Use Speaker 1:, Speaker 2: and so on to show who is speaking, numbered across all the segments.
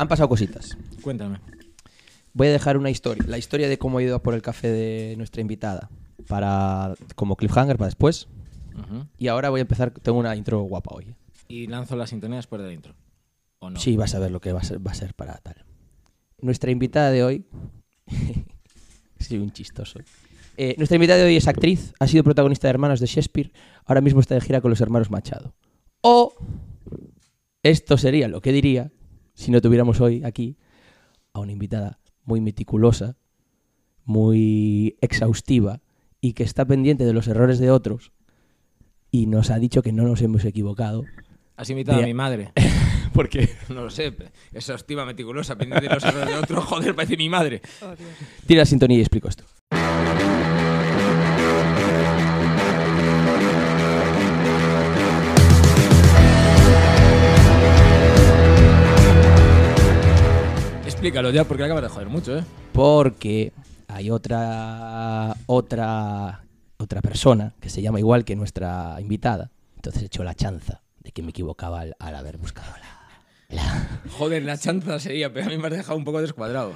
Speaker 1: Han pasado cositas.
Speaker 2: Cuéntame.
Speaker 1: Voy a dejar una historia, la historia de cómo he ido a por el café de nuestra invitada, para como cliffhanger para después. Y ahora voy a empezar, tengo una intro guapa hoy.
Speaker 2: Y lanzo la sintonía después del intro. ¿O no?
Speaker 1: Sí, vas a ver lo que va a ser, va a ser para tal. Nuestra invitada de hoy. Soy un chistoso. Eh, nuestra invitada de hoy es actriz, ha sido protagonista de Hermanos de Shakespeare, ahora mismo está de gira con los hermanos Machado. O esto sería lo que diría si no tuviéramos hoy aquí a una invitada muy meticulosa, muy exhaustiva y que está pendiente de los errores de otros y nos ha dicho que no nos hemos equivocado.
Speaker 2: ¿Has invitado
Speaker 1: De-
Speaker 2: a mi madre?
Speaker 1: Porque
Speaker 2: No lo sé. Exhaustiva, meticulosa, pendiente de los errores de otro. Joder, parece mi madre.
Speaker 1: Tira la sintonía y explico esto.
Speaker 2: Explícalo ya, porque acabas de joder mucho, ¿eh?
Speaker 1: Porque hay otra otra otra persona que se llama igual que nuestra invitada. Entonces he hecho la chanza de que me equivocaba al, al haber buscado la, la-
Speaker 2: Joder, la chanza sería, pero a mí me has dejado un poco descuadrado.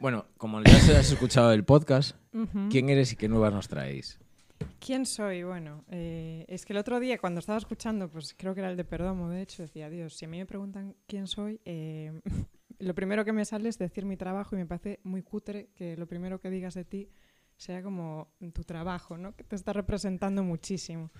Speaker 2: Bueno, como ya se has escuchado el podcast. ¿quién eres y qué nuevas nos traéis?
Speaker 3: ¿Quién soy? Bueno, eh, es que el otro día cuando estaba escuchando, pues creo que era el de Perdomo, de hecho, decía, Dios, si a mí me preguntan quién soy, eh, lo primero que me sale es decir mi trabajo y me parece muy cutre que lo primero que digas de ti sea como tu trabajo, ¿no? Que te está representando muchísimo.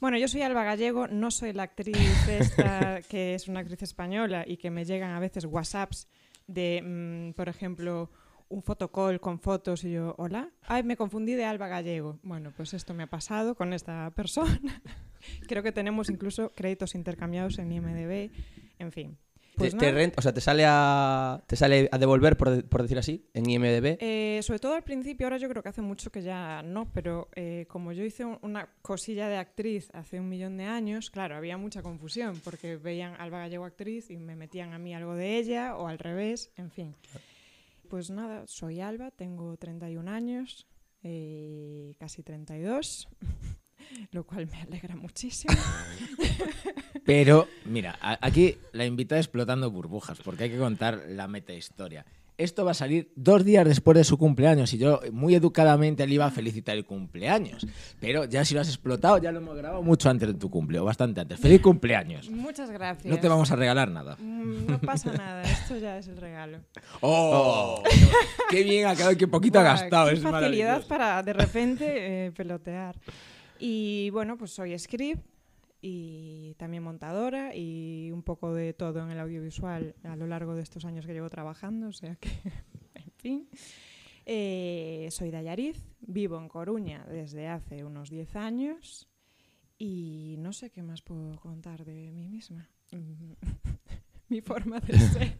Speaker 3: Bueno, yo soy Alba Gallego, no soy la actriz esta que es una actriz española y que me llegan a veces WhatsApps de, mm, por ejemplo, un fotocall con fotos y yo, hola, ay, me confundí de Alba Gallego. Bueno, pues esto me ha pasado con esta persona. Creo que tenemos incluso créditos intercambiados en IMDB, en fin. Pues
Speaker 1: te, te rent- o sea, te sale a te sale a devolver por, de- por decir así en IMDb.
Speaker 3: Eh, sobre todo al principio, ahora yo creo que hace mucho que ya no, pero eh, como yo hice un- una cosilla de actriz hace un millón de años, claro, había mucha confusión porque veían Alba Gallego actriz y me metían a mí algo de ella o al revés, en fin. Pues nada, soy Alba, tengo 31 años, eh, casi 32, lo cual me alegra muchísimo.
Speaker 2: Pero, mira, aquí la invitada explotando burbujas, porque hay que contar la meta historia. Esto va a salir dos días después de su cumpleaños y yo muy educadamente le iba a felicitar el cumpleaños. Pero ya si lo has explotado, ya lo hemos grabado mucho antes de tu cumple, o bastante antes. ¡Feliz cumpleaños!
Speaker 3: Muchas gracias.
Speaker 2: No te vamos a regalar nada.
Speaker 3: Mm, No pasa nada, esto ya es el regalo.
Speaker 2: ¡Oh! ¡Qué bien ha quedado! ¡Qué poquito ha
Speaker 3: Buah,
Speaker 2: gastado!
Speaker 3: qué
Speaker 2: Es
Speaker 3: facilidad para de repente eh, pelotear. Y bueno, pues soy script y también montadora y un poco de todo en el audiovisual a lo largo de estos años que llevo trabajando, o sea que, en fin. Eh, soy de Ayariz, vivo en Coruña desde hace unos 10 años y no sé qué más puedo contar de mí misma. Mi forma de ser.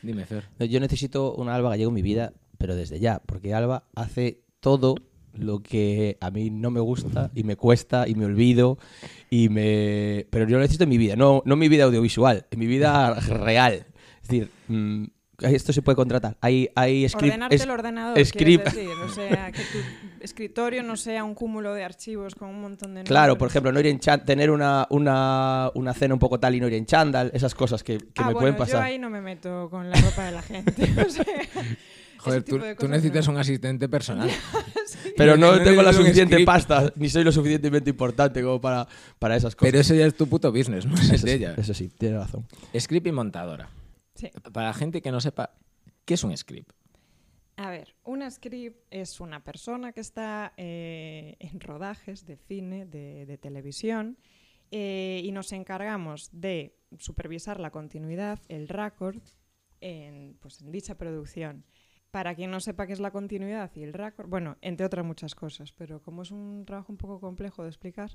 Speaker 2: Dime, Fer.
Speaker 1: Yo necesito una Alba Gallego en mi vida, pero desde ya, porque Alba hace todo lo que a mí no me gusta y me cuesta y me olvido y me pero yo lo necesito en mi vida, no no en mi vida audiovisual, en mi vida real. Es decir, mm, esto se puede contratar. Hay hay script
Speaker 3: Ordenarte
Speaker 1: es-
Speaker 3: el ordenador,
Speaker 1: script-
Speaker 3: decir, o sea, que tu escritorio no sea un cúmulo de archivos con un montón de
Speaker 1: Claro,
Speaker 3: nombres.
Speaker 1: por ejemplo, no ir en tener una, una, una cena un poco tal y no ir en chándal, esas cosas que, que
Speaker 3: ah,
Speaker 1: me
Speaker 3: bueno,
Speaker 1: pueden
Speaker 3: yo
Speaker 1: pasar.
Speaker 3: ahí no me meto con la ropa de la gente. o sea,
Speaker 2: Joder, tú, necesitas
Speaker 3: no.
Speaker 2: un asistente personal.
Speaker 1: Pero no,
Speaker 2: No
Speaker 1: tengo la
Speaker 2: un
Speaker 1: suficiente pasta, ni soy lo suficientemente importante como para, para esas cosas.
Speaker 2: Pero eso ya es tu puto business, no es
Speaker 1: eso,
Speaker 2: de
Speaker 1: sí,
Speaker 2: ella.
Speaker 1: eso sí, tiene razón.
Speaker 2: Script y montadora.
Speaker 3: Sí.
Speaker 2: Para la gente que no sepa, ¿qué es un script?
Speaker 3: A ver, una script es una persona que está eh, en rodajes de cine, de, de televisión, eh, y nos encargamos de supervisar la continuidad, el récord, en, pues, en dicha producción. Para quien no sepa qué es la continuidad y el récord, bueno, entre otras muchas cosas, pero como es un trabajo un poco complejo de explicar,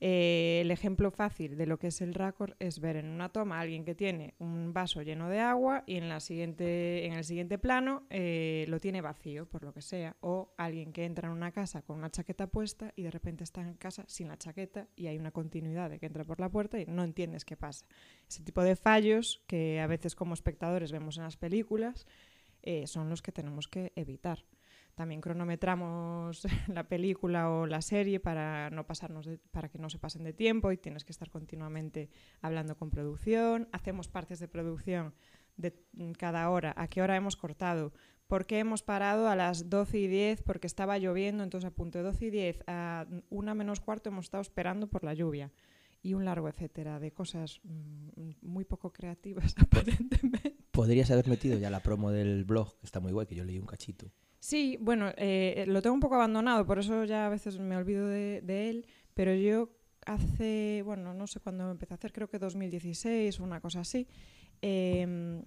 Speaker 3: eh, el ejemplo fácil de lo que es el récord es ver en una toma a alguien que tiene un vaso lleno de agua y en el siguiente plano eh, lo tiene vacío, por lo que sea, o alguien que entra en una casa con una chaqueta puesta y de repente está en casa sin la chaqueta y hay una continuidad de que entra por la puerta y no entiendes qué pasa. Ese tipo de fallos que a veces como espectadores vemos en las películas eh, son los que tenemos que evitar. También cronometramos la película o la serie para, no pasarnos para que no se pasen de tiempo y tienes que estar continuamente hablando con producción. Hacemos partes de producción de mm, cada hora, a qué hora hemos cortado, por qué hemos parado a las 12 y 10 porque estaba lloviendo, entonces a punto de 12 y 10 a una menos cuarto hemos estado esperando por la lluvia y un largo etcétera de cosas mm, muy poco creativas aparentemente.
Speaker 1: Podrías haber metido ya la promo del blog, que está muy guay, que yo leí un cachito.
Speaker 3: Sí, bueno, eh, lo tengo un poco abandonado, por eso ya a veces me olvido de, de él, pero yo hace, bueno, no sé cuándo empecé a hacer, creo que 2016 o una cosa así, eh,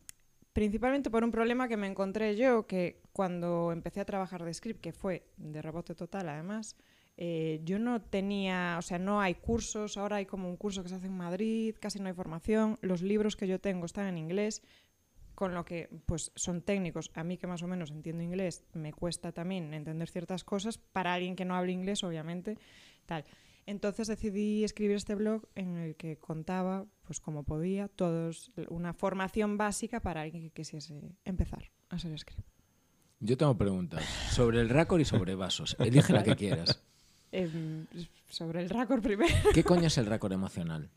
Speaker 3: principalmente por un problema que me encontré yo, que cuando empecé a trabajar de script, que fue de rebote total además, eh, yo no tenía, o sea, no hay cursos, ahora hay como un curso que se hace en Madrid, casi no hay formación, los libros que yo tengo están en inglés, con lo que pues son técnicos, a mí que más o menos entiendo inglés, me cuesta también entender ciertas cosas, para alguien que no hable inglés, obviamente, tal. Entonces decidí escribir este blog en el que contaba, pues como podía, todos una formación básica para alguien que quisiese empezar a ser script.
Speaker 2: Yo tengo preguntas sobre el raccord y sobre vasos. Elige la que quieras.
Speaker 3: Em, sobre el raccord primero.
Speaker 2: ¿Qué coño es el raccord emocional?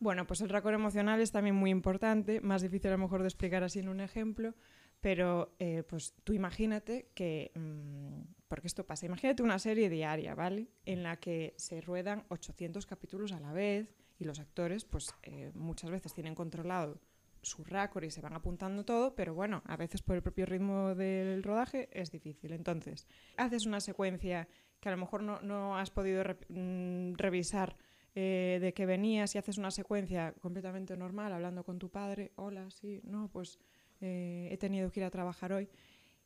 Speaker 3: Bueno, pues el raccord emocional es también muy importante, más difícil a lo mejor de explicar así en un ejemplo, pero eh, pues tú imagínate que, mmm, porque esto pasa, imagínate una serie diaria, ¿vale? En la que se ruedan 800 capítulos a la vez y los actores pues eh, muchas veces tienen controlado su récord y se van apuntando todo, pero bueno, a veces por el propio ritmo del rodaje es difícil. Entonces, haces una secuencia que a lo mejor no, no has podido re mm, revisar eh, de que venías y haces una secuencia completamente normal, hablando con tu padre, hola, sí, no, pues eh, he tenido que ir a trabajar hoy.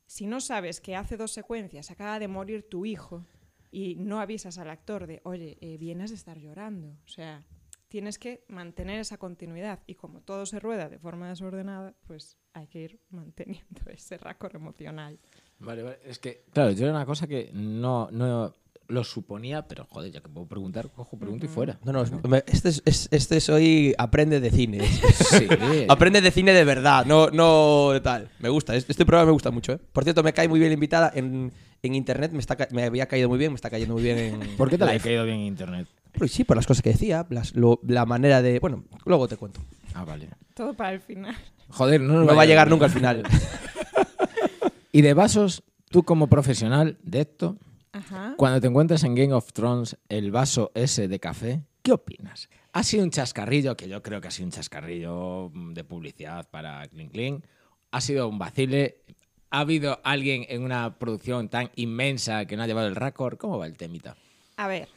Speaker 3: Si no sabes que hace dos secuencias acaba de morir tu hijo y no avisas al actor de, oye, eh, vienes de estar llorando, o sea, tienes que mantener esa continuidad y como todo se rueda de forma desordenada, pues hay que ir manteniendo ese racor emocional.
Speaker 2: Vale, vale. Es que, claro, yo era una cosa que no, no lo suponía, pero joder, ya que puedo preguntar, cojo, pregunto y fuera.
Speaker 1: No, no, me- este es, es- este es hoy aprende de cine.
Speaker 2: Sí.
Speaker 1: aprende de cine de verdad, no, no de tal. Me gusta, es- este programa me gusta mucho, ¿eh? Por cierto, me cae muy bien la invitada en, en internet, me, está, me había caído muy bien, me está cayendo muy bien en...
Speaker 2: ¿Por qué te la
Speaker 1: live.
Speaker 2: caído bien internet?
Speaker 1: Pues sí, por las cosas que decía, las- lo- la manera de... Bueno, luego te cuento.
Speaker 2: Ah, vale.
Speaker 3: Todo para el final.
Speaker 2: Joder, no,
Speaker 1: No
Speaker 2: nos
Speaker 1: va a llegar nunca al final.
Speaker 2: Y de vasos, tú como profesional de esto,
Speaker 3: Ajá.
Speaker 2: cuando te encuentras en Game of Thrones el vaso ese de café, ¿qué opinas? ¿Ha sido un chascarrillo, que yo creo que ha sido un chascarrillo de publicidad para Clean Clean? ¿Ha sido un vacile? ¿Ha habido alguien en una producción tan inmensa que no ha llevado el récord? ¿Cómo va el temita?
Speaker 3: A ver,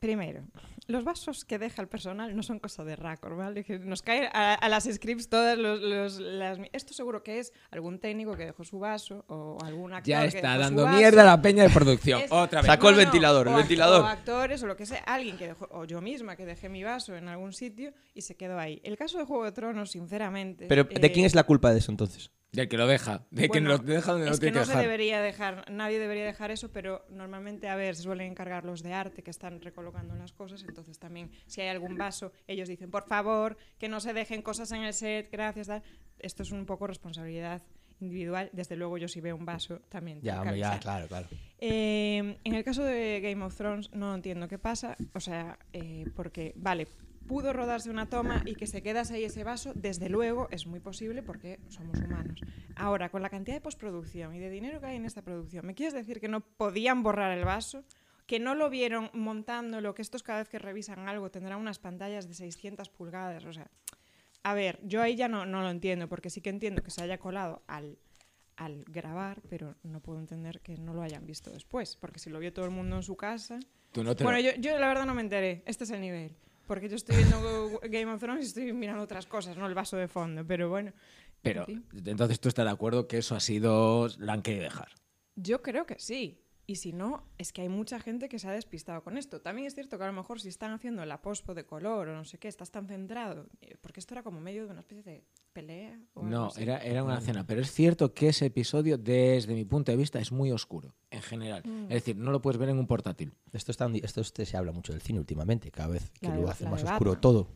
Speaker 3: primero, los vasos que deja el personal no son cosa de raccord, ¿vale? Que nos caen a, a las scripts todas los, los- las... Esto seguro que es algún técnico que dejó su vaso o algún actor
Speaker 2: Ya
Speaker 3: que
Speaker 2: está
Speaker 3: dejó su
Speaker 2: dando
Speaker 3: vaso.
Speaker 2: mierda a la peña de producción.
Speaker 3: Es-
Speaker 2: Otra vez.
Speaker 1: Sacó el ventilador, el
Speaker 3: o act-
Speaker 1: ventilador.
Speaker 3: O actores o lo que sea, alguien que dejó, o yo misma que dejé mi vaso en algún sitio y se quedó ahí. El caso de Juego de Tronos, sinceramente...
Speaker 1: Pero, ¿de
Speaker 3: eh,
Speaker 1: quién es la culpa de eso entonces?
Speaker 2: Del que lo deja. De que lo deja donde
Speaker 3: es
Speaker 2: no
Speaker 3: que
Speaker 2: tiene
Speaker 3: no
Speaker 2: que
Speaker 3: se
Speaker 2: dejar.
Speaker 3: debería dejar, nadie debería dejar eso, pero normalmente, a ver, se suelen encargar los de arte que están recolocando las cosas, entonces también, si hay algún vaso, ellos dicen, por favor, que no se dejen cosas en el set, gracias, tal. Esto es un poco responsabilidad individual. Desde luego, yo si veo un vaso, también
Speaker 1: Ya,
Speaker 3: tengo que
Speaker 1: hombre, ya, claro, claro.
Speaker 3: Eh, en el caso de Game of Thrones no entiendo qué pasa, o sea, eh, porque, vale, pudo rodarse una toma y que se quedase ahí ese vaso, desde luego es muy posible porque somos humanos. Ahora, con la cantidad de postproducción y de dinero que hay en esta producción, ¿me quieres decir que no podían borrar el vaso? Que no lo vieron montándolo, que estos cada vez que revisan algo tendrán unas pantallas de 600 pulgadas, o sea... A ver, yo ahí ya no, no lo entiendo, porque sí que entiendo que se haya colado al, al grabar, pero no puedo entender que no lo hayan visto después, porque si lo vio todo el mundo en su casa...
Speaker 2: Tú no te
Speaker 3: Bueno,
Speaker 2: lo-
Speaker 3: yo, yo la verdad no me enteré, este es el nivel, porque yo estoy viendo Game of Thrones y estoy mirando otras cosas, no el vaso de fondo, pero bueno.
Speaker 2: Pero, entonces tú estás de acuerdo que eso ha sido... La han querido dejar.
Speaker 3: Yo creo que sí. Y si no, es que hay mucha gente que se ha despistado con esto. También es cierto que a lo mejor si están haciendo la pospo de color o no sé qué, estás tan centrado, eh, porque esto era como medio de una especie de pelea. O algo
Speaker 2: No,
Speaker 3: así.
Speaker 2: era, era una cena. Pero es cierto que ese episodio, desde mi punto de vista, es muy oscuro, en general.
Speaker 3: Mm.
Speaker 2: Es decir, no lo puedes ver en un portátil.
Speaker 1: Esto, está, esto este se habla mucho del cine últimamente, cada vez que
Speaker 3: La de-
Speaker 1: lo hace más oscuro
Speaker 3: Batman.
Speaker 1: todo.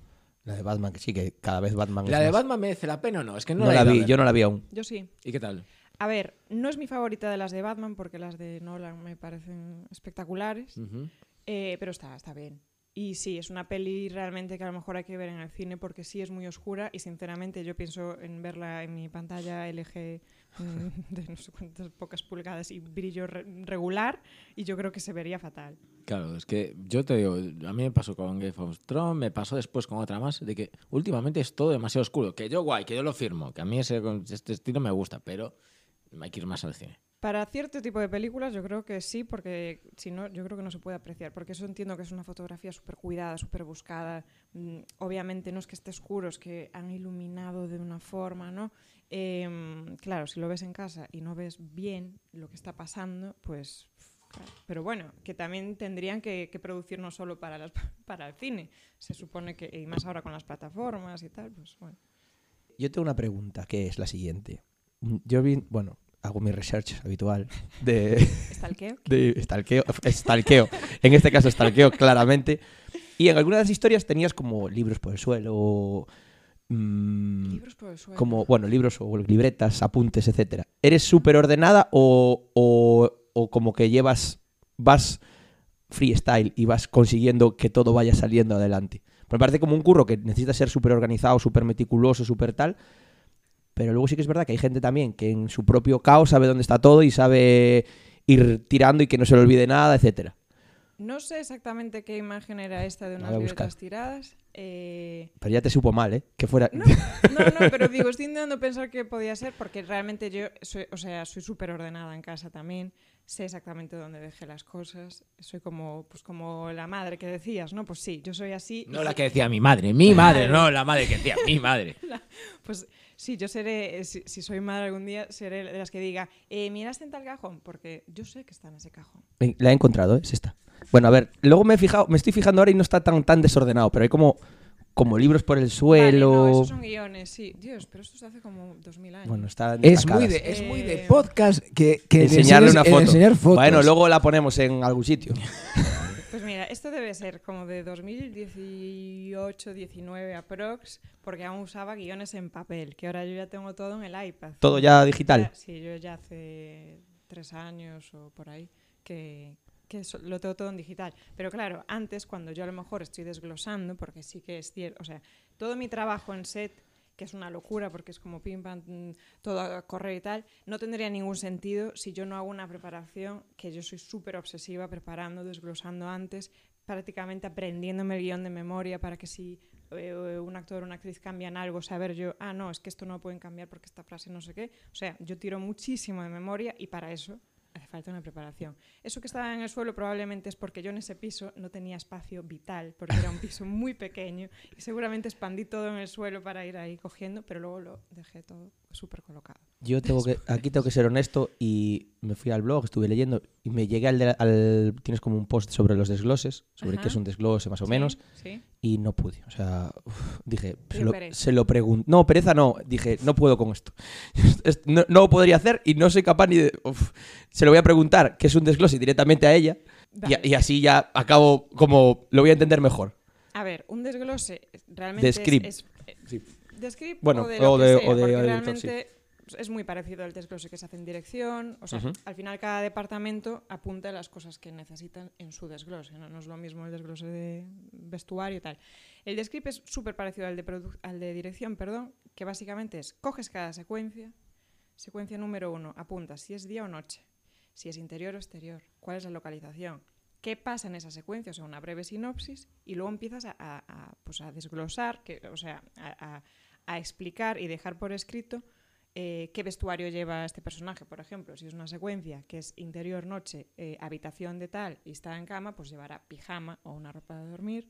Speaker 1: La de Batman, que sí, que cada vez Batman
Speaker 2: ¿La
Speaker 1: es
Speaker 2: de
Speaker 1: más-
Speaker 2: Batman merece la pena o no? Es que no,
Speaker 1: la vi, yo no la vi aún.
Speaker 3: Yo sí.
Speaker 2: ¿Y qué tal?
Speaker 3: A ver, no es mi favorita de las de Batman porque las de Nolan me parecen espectaculares,
Speaker 2: Ujú.
Speaker 3: eh, pero está, está bien. Y sí, es una peli realmente que a lo mejor hay que ver en el cine porque sí es muy oscura y sinceramente yo pienso en verla en mi pantalla LG mm, de no sé cuántas pocas pulgadas y brillo re- regular y yo creo que se vería fatal.
Speaker 2: Claro, es que yo te digo, a mí me pasó con Game of Thrones, me pasó después con otra más, de que últimamente es todo demasiado oscuro. Que yo guay, que yo lo firmo, que a mí ese, este estilo me gusta, pero hay que ir más al cine.
Speaker 3: Para cierto tipo de películas yo creo que sí, porque si no, yo creo que no se puede apreciar, porque eso entiendo que es una fotografía súper cuidada, súper buscada. Mm, obviamente no es que esté oscuro, es que han iluminado de una forma, ¿no? Em, claro, si lo ves en casa y no ves bien lo que está pasando, pues... claro. Pero bueno, que también tendrían que, que producir no solo para, las, para el cine, se supone que, y más ahora con las plataformas y tal, pues bueno.
Speaker 1: Yo tengo una pregunta que es la siguiente. Mm, Yo vi, bueno, hago mi research habitual de,
Speaker 3: ¿Stalkeo?
Speaker 1: de stalkeo, stalkeo. En este caso, stalkeo claramente. Y en algunas de las historias tenías como libros por el suelo, o, mm,
Speaker 3: Libros por el suelo.
Speaker 1: como, bueno, libros o libretas, apuntes, etcétera. ¿Eres súper ordenada o, o, o como que llevas, vas freestyle y vas consiguiendo que todo vaya saliendo adelante? Me parece como un curro que necesita ser súper organizado, súper meticuloso, súper tal. Pero luego sí que es verdad que hay gente también que en su propio caos sabe dónde está todo y sabe ir tirando y que no se le olvide nada, etcétera.
Speaker 3: No sé exactamente qué imagen era esta de unas libretas tiradas. eh,
Speaker 1: Pero ya te supo mal, ¿eh? Que fuera...
Speaker 3: No, no, no, pero digo, estoy intentando pensar qué podía ser porque realmente yo soy, o sea, soy súper ordenada en casa también. Sé exactamente dónde dejé las cosas. Soy como, pues como la madre que decías, ¿no? Pues sí, yo soy así.
Speaker 2: No la que decía mi madre, mi madre, no la madre que decía mi madre.
Speaker 3: Pues sí, yo seré, si, si soy madre algún día, seré de las que diga, eh, ¿miraste en tal cajón? Porque yo sé que está en ese cajón.
Speaker 1: La he encontrado, ¿eh? Es esta. Bueno, a ver, luego me he fijado, me estoy fijando ahora y no está tan, tan desordenado, pero hay como, como libros por el
Speaker 3: Vale,
Speaker 1: suelo.
Speaker 3: no, esos son guiones, sí. Dios, pero esto se hace como 2000 años.
Speaker 1: Bueno, está
Speaker 2: Es muy, de, es muy de podcast que, que le
Speaker 1: enseñarle una
Speaker 2: eh,
Speaker 1: foto.
Speaker 2: enseñar fotos.
Speaker 1: Bueno, luego la ponemos en algún sitio.
Speaker 3: Pues mira, esto debe ser como de 2018, 19 aprox, porque aún usaba guiones en papel, que ahora yo ya tengo todo en el iPad.
Speaker 1: Todo ya digital.
Speaker 3: Sí, yo ya hace tres años o por ahí que, que eso- lo tengo todo en digital. Pero claro, antes cuando yo a lo mejor estoy desglosando, porque sí que es cierto, o sea, todo mi trabajo en set que es una locura porque es como pim pam, mm, todo a correr y tal, no tendría ningún sentido si yo no hago una preparación, que yo soy súper obsesiva preparando, desglosando antes, prácticamente aprendiéndome el guion de memoria para que si eh, un actor o una actriz cambian algo, saber yo, ah, no, es que esto no lo pueden cambiar porque esta frase no sé qué. O sea, yo tiro muchísimo de memoria y para eso hace falta una preparación. Eso que estaba en el suelo probablemente es porque yo en ese piso no tenía espacio vital, porque era un piso muy pequeño y seguramente expandí todo en el suelo para ir ahí cogiendo, pero luego lo dejé todo súper colocado.
Speaker 1: Yo tengo que, aquí tengo que ser honesto y me fui al blog, estuve leyendo y me llegué al, de- al- tienes como un post sobre los desgloses, sobre
Speaker 3: Ajá.
Speaker 1: qué es un desglose más o menos,
Speaker 3: Sí.
Speaker 1: Y no pude. O sea, uf, dije, se lo, se lo pregunto. No, pereza no, dije, no puedo con esto. Es- no, no lo podría hacer y no soy capaz ni de... uf. Se lo voy a preguntar qué es un desglose directamente a ella y, así ya acabo como lo voy a entender mejor.
Speaker 3: A ver, un desglose realmente
Speaker 1: De
Speaker 3: es-
Speaker 1: script.
Speaker 3: es, eh,
Speaker 1: Sí.
Speaker 3: de script
Speaker 1: Bueno,
Speaker 3: o de,
Speaker 1: o
Speaker 3: lo
Speaker 1: de-
Speaker 3: que sea,
Speaker 1: o de-
Speaker 3: porque
Speaker 1: o de director, sí.
Speaker 3: Es muy parecido al desglose que se hace en dirección. O sea, al final cada departamento apunta las cosas que necesitan en su desglose. No, No es lo mismo el desglose de vestuario y tal. El de script es súper parecido al de, al de dirección, perdón, que básicamente es coges cada secuencia, secuencia número uno, apuntas si es día o noche, si es interior o exterior, cuál es la localización, qué pasa en esa secuencia, o sea, una breve sinopsis, y luego empiezas a, a- a, pues a desglosar, que, o sea, a explicar y dejar por escrito eh, qué vestuario lleva este personaje. Por ejemplo, si es una secuencia que es interior, noche, eh, habitación de tal y está en cama, pues llevará pijama o una ropa de dormir.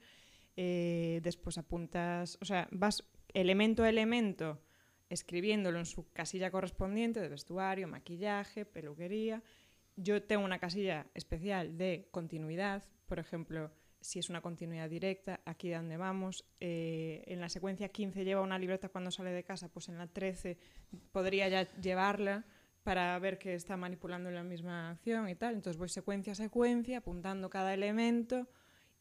Speaker 3: Eh, después apuntas, o sea, vas elemento a elemento escribiéndolo en su casilla correspondiente de vestuario, maquillaje, peluquería. Yo tengo una casilla especial de continuidad, por ejemplo, si es una continuidad directa, aquí de donde vamos. Eh, en la secuencia 15 lleva una libreta cuando sale de casa, pues en la 13 podría ya llevarla para ver que está manipulando la misma acción y tal. Entonces voy secuencia a secuencia, apuntando cada elemento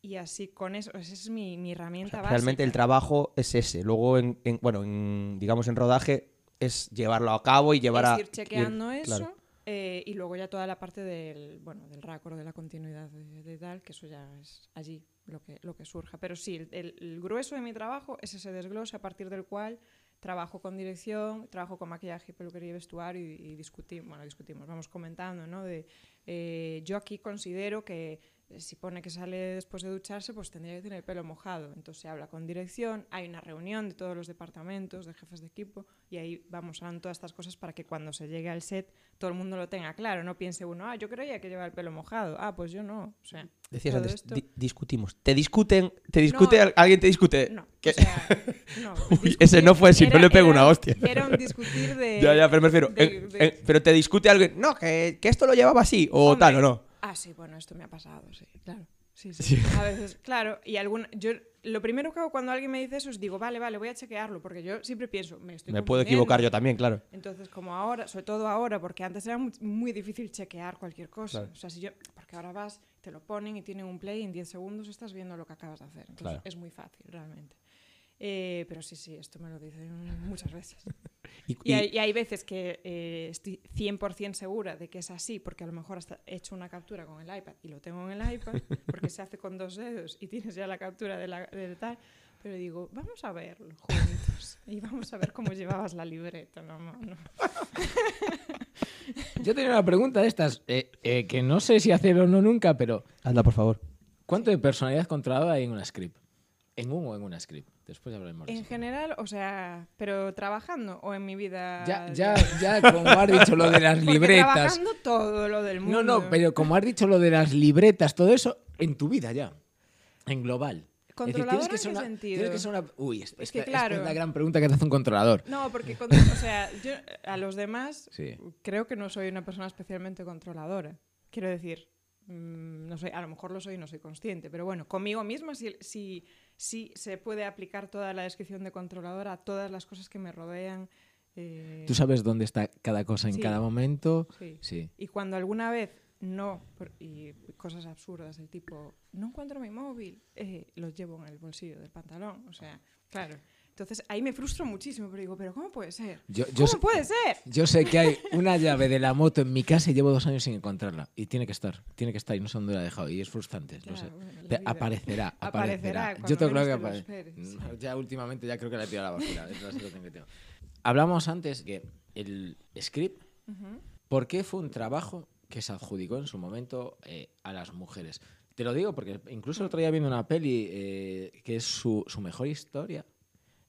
Speaker 3: y así con eso, esa es mi, mi
Speaker 1: O
Speaker 3: herramienta
Speaker 1: sea,
Speaker 3: básica.
Speaker 1: realmente el trabajo es ese. Luego, en, en- bueno, en, digamos en rodaje es llevarlo a cabo y llevar a...
Speaker 3: es ir chequeando
Speaker 1: ir-
Speaker 3: eso
Speaker 1: claro.
Speaker 3: Eh, y luego ya toda la parte del, bueno, del récord, de la continuidad de, tal, que eso ya es allí lo que, lo que surja. Pero sí, el, el- grueso de mi trabajo es ese desglose a partir del cual trabajo con dirección, trabajo con maquillaje, peluquería y vestuario y, discutimos, bueno, discutimos, vamos comentando, ¿no? De, eh, yo aquí considero que si pone que sale después de ducharse, pues tendría que tener el pelo mojado. Entonces se habla con dirección, hay una reunión de todos los departamentos, de jefes de equipo, y ahí vamos hablando todas estas cosas para que cuando se llegue al set todo el mundo lo tenga claro. No piense uno, ah, yo creía que llevaba el pelo mojado. Ah, pues yo no. O sea,
Speaker 1: Decías antes,
Speaker 3: esto-
Speaker 1: di- discutimos. ¿Te discuten? ¿Te discute?
Speaker 3: No.
Speaker 1: ¿Alguien te discute?
Speaker 3: No, o sea, no.
Speaker 1: Uy, ese no fue, si no le pego una hostia.
Speaker 3: Era un discutir de...
Speaker 1: ya, ya, pero me refiero.
Speaker 3: de-
Speaker 1: en-
Speaker 3: de-
Speaker 1: en- pero te discute alguien. No, que, que esto lo llevaba así. O
Speaker 3: Hombre,
Speaker 1: tal, o no.
Speaker 3: Ah, sí, bueno, esto me ha pasado, sí, claro. Sí, sí.
Speaker 1: Sí.
Speaker 3: A veces, claro, y algún, yo lo primero que hago cuando alguien me dice eso es digo, vale, vale, voy a chequearlo, porque yo siempre pienso, me estoy
Speaker 1: Me puedo equivocar yo también, claro.
Speaker 3: Entonces, como ahora, sobre todo ahora, porque antes era muy, muy difícil chequear cualquier cosa.
Speaker 1: Claro.
Speaker 3: O sea, si yo, porque ahora vas, te lo ponen y tienen un play y en 10 segundos estás viendo lo que acabas de hacer. Entonces,
Speaker 1: Claro.
Speaker 3: es muy fácil, realmente. Eh, pero sí, sí, esto me lo dicen muchas veces.
Speaker 1: Y,
Speaker 3: Y
Speaker 1: y-
Speaker 3: hay, y hay veces que eh, estoy 100% segura de que es así, porque a lo mejor hasta he hecho una captura con el iPad y lo tengo en el iPad, porque se hace con dos dedos y tienes ya la captura de, la, de tal. Pero digo, vamos a verlo juntos y vamos a ver cómo llevabas la libreta. No, no, no.
Speaker 2: Yo tenía una pregunta de estas, eh, eh, que no sé si hacer o no nunca, pero
Speaker 1: Anda, por favor.
Speaker 2: ¿cuánto de personalidad controlada hay en una script? ¿En un o en una script? Después hablaremos de
Speaker 3: En
Speaker 2: eso.
Speaker 3: general, o sea, pero trabajando o en mi vida.
Speaker 2: Ya, ya, ya, como has dicho lo de las
Speaker 3: Porque
Speaker 2: libretas.
Speaker 3: Trabajando todo lo del mundo.
Speaker 2: No, no, pero como has dicho lo de las libretas, todo eso, en tu vida ya. En global. Es decir,
Speaker 3: ¿Controlador
Speaker 2: tienes que
Speaker 3: en qué
Speaker 2: una,
Speaker 3: sentido?
Speaker 2: tienes que ser una- Uy, esta,
Speaker 3: Es que
Speaker 2: esta
Speaker 3: claro.
Speaker 2: es la gran pregunta que te hace un controlador.
Speaker 3: No, porque, con- o sea, yo a los demás
Speaker 2: Sí.
Speaker 3: creo que no soy una persona especialmente controladora. Quiero decir, mm, no sé, a lo mejor lo soy y no soy consciente, pero bueno, conmigo misma sí, sí, sí se puede aplicar toda la descripción de controladora a todas las cosas que me rodean. eh,
Speaker 2: ¿Tú sabes dónde está cada cosa en
Speaker 3: Sí.
Speaker 2: cada momento?
Speaker 3: sí. Y cuando alguna vez no, y cosas absurdas del tipo, no encuentro mi móvil, eh, los llevo en el bolsillo del pantalón. O sea, claro. Entonces ahí me frustro muchísimo, pero digo, ¿pero cómo puede ser?
Speaker 2: Yo, yo
Speaker 3: ¿Cómo
Speaker 2: sé,
Speaker 3: puede ser?
Speaker 2: yo sé que hay una llave de la moto en mi casa y llevo dos años sin encontrarla. Y tiene que estar, tiene que estar y no sé dónde la he dejado. Y es frustrante, lo
Speaker 3: Claro,
Speaker 2: sé. Te-
Speaker 3: vida.
Speaker 2: aparecerá,
Speaker 3: Aparecerá
Speaker 2: aparecerá. Yo te creo que
Speaker 3: lo
Speaker 2: aparecerá.
Speaker 3: esperes,
Speaker 2: Ya últimamente ya creo que la he tirado a la basura. es la que tengo. Hablamos antes que el script,
Speaker 3: Ujú.
Speaker 2: ¿por qué fue un trabajo que se adjudicó en su momento eh, a las mujeres? Te lo digo porque incluso el otro día viendo una peli eh, que es su, su mejor historia.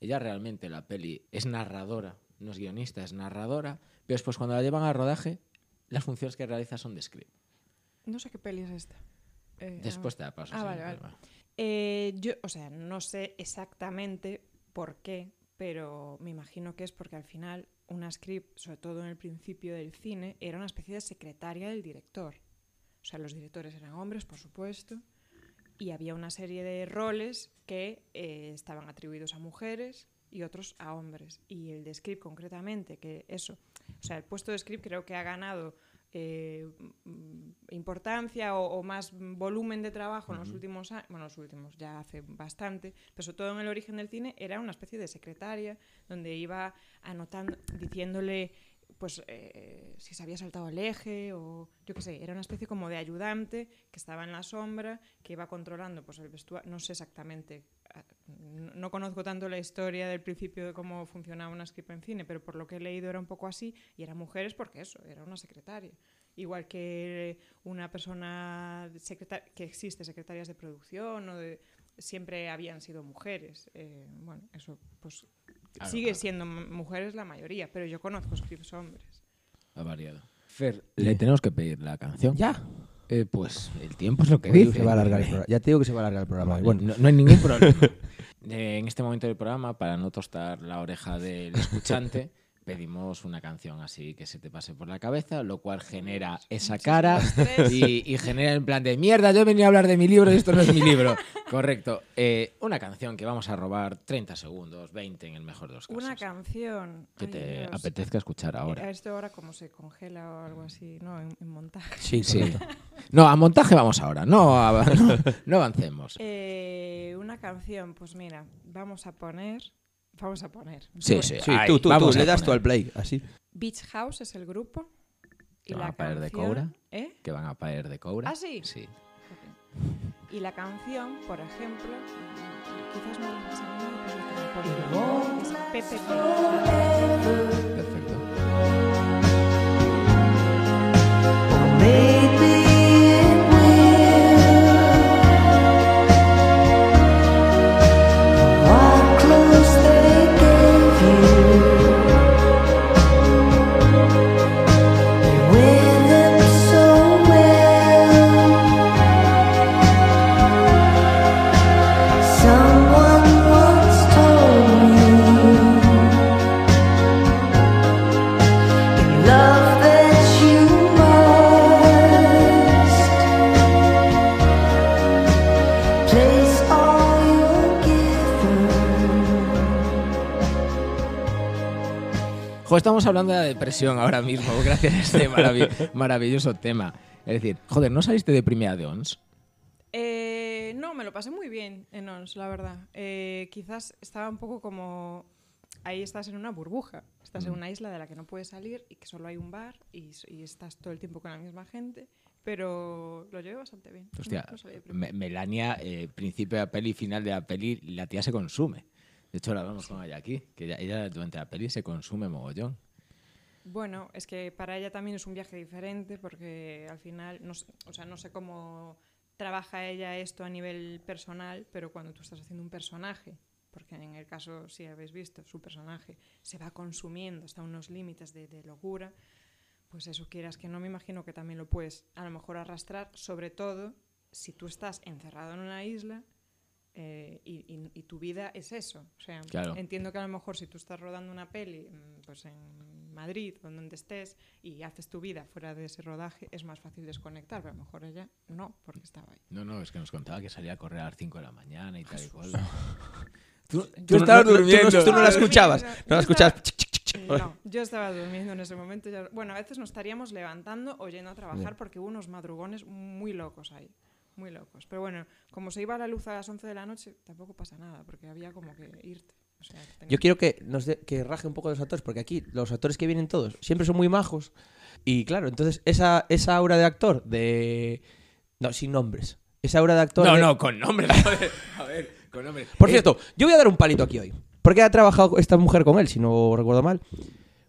Speaker 2: Ella realmente la peli es narradora, no es guionista, es narradora, pero después cuando la llevan al rodaje, las funciones que realiza son de script.
Speaker 3: No sé qué peli es esta. Eh,
Speaker 2: Después
Speaker 3: ah.
Speaker 2: te la paso.
Speaker 3: Ah, vale, vale. Eh, yo, o sea, no sé exactamente por qué, pero me imagino que es porque al final una script, sobre todo en el principio del cine, era una especie de secretaria del director. O sea, los directores eran hombres, por supuesto, y había una serie de roles que eh, estaban atribuidos a mujeres y otros a hombres. Y el de script concretamente, que eso, o sea, el puesto de script creo que ha ganado eh, importancia o, o más volumen de trabajo en los últimos años, bueno, los últimos ya hace bastante, pero sobre todo en el origen del cine era una especie de secretaria donde iba anotando, diciéndole pues eh, si se había saltado el eje o yo qué sé, era una especie como de ayudante que estaba en la sombra, que iba controlando pues el vestuario, no sé exactamente, ah, no, no conozco tanto la historia del principio de cómo funcionaba una script en cine, pero por lo que he leído era un poco así y eran mujeres porque eso, era una secretaria. Igual que una persona secretaria, que existe secretarias de producción o de siempre habían sido mujeres. Eh, bueno, eso pues
Speaker 2: Claro,
Speaker 3: sigue
Speaker 2: claro.
Speaker 3: siendo mujeres la mayoría, pero yo conozco scripts hombres.
Speaker 2: Ha variado. Fer, le tenemos que pedir la canción.
Speaker 1: Ya.
Speaker 2: Eh, pues el tiempo es lo que dice.
Speaker 1: se va a alargar el programa. Ya te digo que se va a alargar el programa.
Speaker 2: Vale,
Speaker 1: Bueno,
Speaker 2: no, no hay ningún problema. Eh, en este momento del programa, para no tostar la oreja del escuchante, pedimos una canción así que se te pase por la cabeza, lo cual genera esa cara y, y genera en plan de mierda, yo venía a hablar de mi libro y esto no es mi libro. Correcto. Eh, una canción que vamos a robar 30 segundos, 20 en el mejor de los casos.
Speaker 3: Una canción
Speaker 2: que
Speaker 3: ay,
Speaker 2: te
Speaker 3: Dios.
Speaker 2: apetezca escuchar
Speaker 3: A
Speaker 2: ahora.
Speaker 3: esto ahora como se congela o algo así, ¿no? En, en montaje.
Speaker 1: sí,
Speaker 2: Sí. No, a montaje vamos ahora, no, a- no, no avancemos.
Speaker 3: Eh, una canción, pues mira, vamos a poner... Vamos a poner.
Speaker 2: Sí, sí.
Speaker 1: Sí,
Speaker 2: Ahí,
Speaker 1: tú, tú, tú,
Speaker 2: vamos
Speaker 1: le das tú al play, así.
Speaker 3: Beach House es el grupo. Y
Speaker 2: ¿Que van
Speaker 3: la
Speaker 2: a paer de Coura?
Speaker 3: ¿Eh?
Speaker 2: Que van a paer de Coura.
Speaker 3: ¿Ah, sí?
Speaker 2: Sí.
Speaker 3: Ok. Y la canción, por ejemplo, quizás no la has animado, pero es PPP.
Speaker 2: Perfecto. Jo, estamos hablando de la depresión ahora mismo, gracias a este maravi- maravilloso tema. Es decir, joder, ¿no saliste de primera de ONS?
Speaker 3: Eh, no, me lo pasé muy bien en ONS, la verdad. Eh, quizás estaba un poco como... Ahí estás en una burbuja, estás en
Speaker 2: Mm.
Speaker 3: una isla de la que no puedes salir y que solo hay un bar y, estás todo el tiempo con la misma gente, pero lo llevé bastante bien.
Speaker 2: Hostia,
Speaker 3: No- no
Speaker 2: Melania, eh, principio de la peli, final de la peli, la tía se consume. De hecho, la hablamos con ella aquí, que ella, ella durante la peli se consume mogollón.
Speaker 3: Bueno, es que para ella también es un viaje diferente porque al final, no, sé- o sea, no sé cómo trabaja ella esto a nivel personal, pero cuando tú estás haciendo un personaje, porque en el caso, si habéis visto, su personaje se va consumiendo hasta unos límites de, de locura, pues eso quieras que no, me imagino que también lo puedes a lo mejor arrastrar, sobre todo si tú estás encerrado en una isla eh, y, y- y tu vida es eso. O sea,
Speaker 2: Claro.
Speaker 3: entiendo que a lo mejor si tú estás rodando una peli mm, pues en Madrid o donde estés y haces tu vida fuera de ese rodaje, es más fácil desconectar, pero a lo mejor ella no, porque estaba ahí.
Speaker 2: No, no, es que nos contaba que salía a correr a las 5 de la mañana y tal y cual. Tú,
Speaker 1: Tú, estabas durmiendo. Tú, no la escuchabas.
Speaker 3: Yo
Speaker 1: No la
Speaker 3: estaba-
Speaker 1: escuchabas.
Speaker 3: No, yo estaba durmiendo en ese momento. ya- Bueno, a veces nos estaríamos levantando o yendo a trabajar porque hubo unos madrugones muy locos ahí. Muy locos. Pero bueno, como se iba la luz a las 11 de la noche, tampoco pasa nada, porque había como que irte. O sea, que
Speaker 1: Yo quiero que nos dé- que raje un poco los actores, porque aquí los actores que vienen todos siempre son muy majos. Y claro, entonces esa, esa aura de actor de. No, sin nombres. Esa aura de actor.
Speaker 2: No,
Speaker 1: de-
Speaker 2: no, con nombre. joder. A ver, con nombre.
Speaker 1: Por
Speaker 2: Eh,
Speaker 1: cierto, yo voy a dar un palito aquí hoy. Porque ha trabajado esta mujer con él, si no recuerdo mal.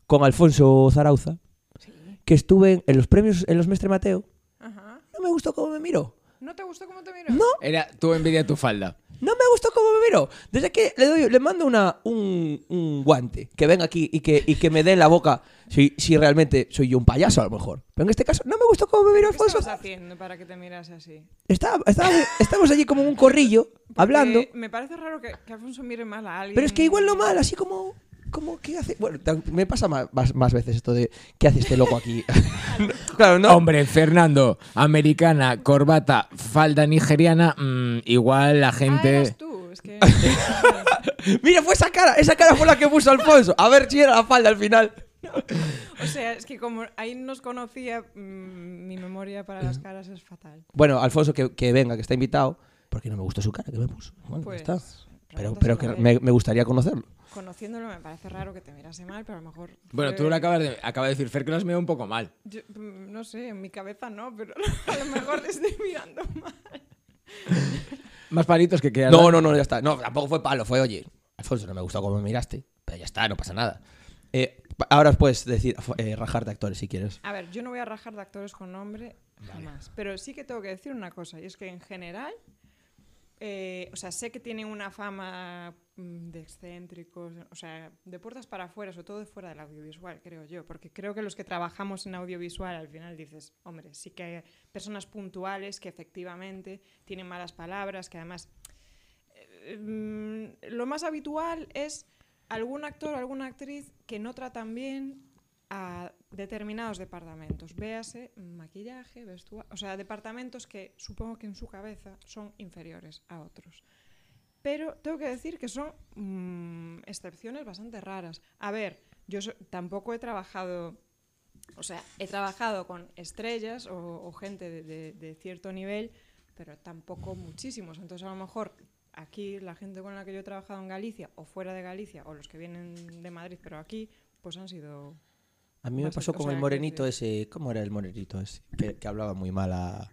Speaker 1: Con Alfonso Zarauza.
Speaker 3: Sí.
Speaker 1: Que estuve en, en los premios en los Mestre Mateo.
Speaker 3: Ajá.
Speaker 1: No me gustó cómo me miró.
Speaker 3: ¿No te gustó cómo te miró?
Speaker 1: No.
Speaker 2: Era tu envidia tu falda.
Speaker 1: No me gustó cómo me miró. Desde que le doy, le mando una, un, un guante que venga aquí y que, y que me dé en la boca si, si realmente soy yo un payaso a lo mejor. Pero en este caso no me gustó cómo me miró
Speaker 3: ¿Qué
Speaker 1: Alfonso.
Speaker 3: estabas haciendo para que te mirase así?
Speaker 1: Estaba, estaba- estamos allí como un corrillo, hablando.
Speaker 3: Me parece raro que, que Alfonso mire mal a alguien.
Speaker 1: Pero es que igual no mal, así como... como ¿Qué hace? Bueno, me pasa más, más, más veces esto de ¿qué hace este loco aquí? claro, no.
Speaker 2: Hombre, Fernando, americana, corbata, falda nigeriana, mm, igual la
Speaker 3: Ah,
Speaker 2: gente...
Speaker 3: eras tú. Es que...
Speaker 1: Mira, fue esa cara. Esa cara fue la que puso Alfonso. A ver si era la falda al final.
Speaker 3: O sea, es que como ahí nos conocía, mm, mi memoria para las caras es fatal.
Speaker 1: Bueno, Alfonso, que, que venga, que está invitado. Porque no me gustó su cara, que me puso. Bueno,
Speaker 3: Pues,
Speaker 1: está. Pero, pero que me gustaría conocerlo.
Speaker 3: Conociéndolo me parece raro que te mirase mal, pero a lo mejor...
Speaker 2: Bueno,
Speaker 3: fue-
Speaker 2: tú lo acabas de, acaba de decir, Fer, que lo has mirado un poco mal.
Speaker 3: Yo, mm, no sé, en mi cabeza no, pero a lo mejor le estoy mirando mal.
Speaker 2: Más palitos que quedan.
Speaker 1: No, no, no, ya está. No, tampoco fue palo. Fue, oye, Alfonso, no me gustó cómo me miraste. Pero ya está, no pasa nada. Eh, ahora puedes decir, eh, rajar de actores si quieres.
Speaker 3: A ver, yo no voy a rajar de actores con nombre jamás. Pero sí que tengo que decir una cosa, y es que en general, eh, o sea, sé que tienen una fama mm, de excéntricos, o sea, de puertas para afuera, sobre todo de fuera del audiovisual, creo yo, porque creo que los que trabajamos en audiovisual al final dices, hombre, sí que hay personas puntuales que efectivamente tienen malas palabras, que además eh, mm, lo más habitual es algún actor o alguna actriz que no tratan bien a determinados departamentos. Véase maquillaje, vestuario, o sea, departamentos que supongo que en su cabeza son inferiores a otros. Pero tengo que decir que son mm, excepciones bastante raras. A ver, yo so- tampoco he trabajado, o sea, he trabajado con estrellas o, gente de- de cierto nivel, pero tampoco muchísimos. Entonces, a lo mejor aquí la gente con la que yo he trabajado en Galicia o fuera de Galicia, o los que vienen de Madrid, pero aquí, pues han sido
Speaker 1: A mí me pasó con el
Speaker 3: que-
Speaker 1: morenito ese. ¿Cómo era el morenito ese? Que, que hablaba muy mal a.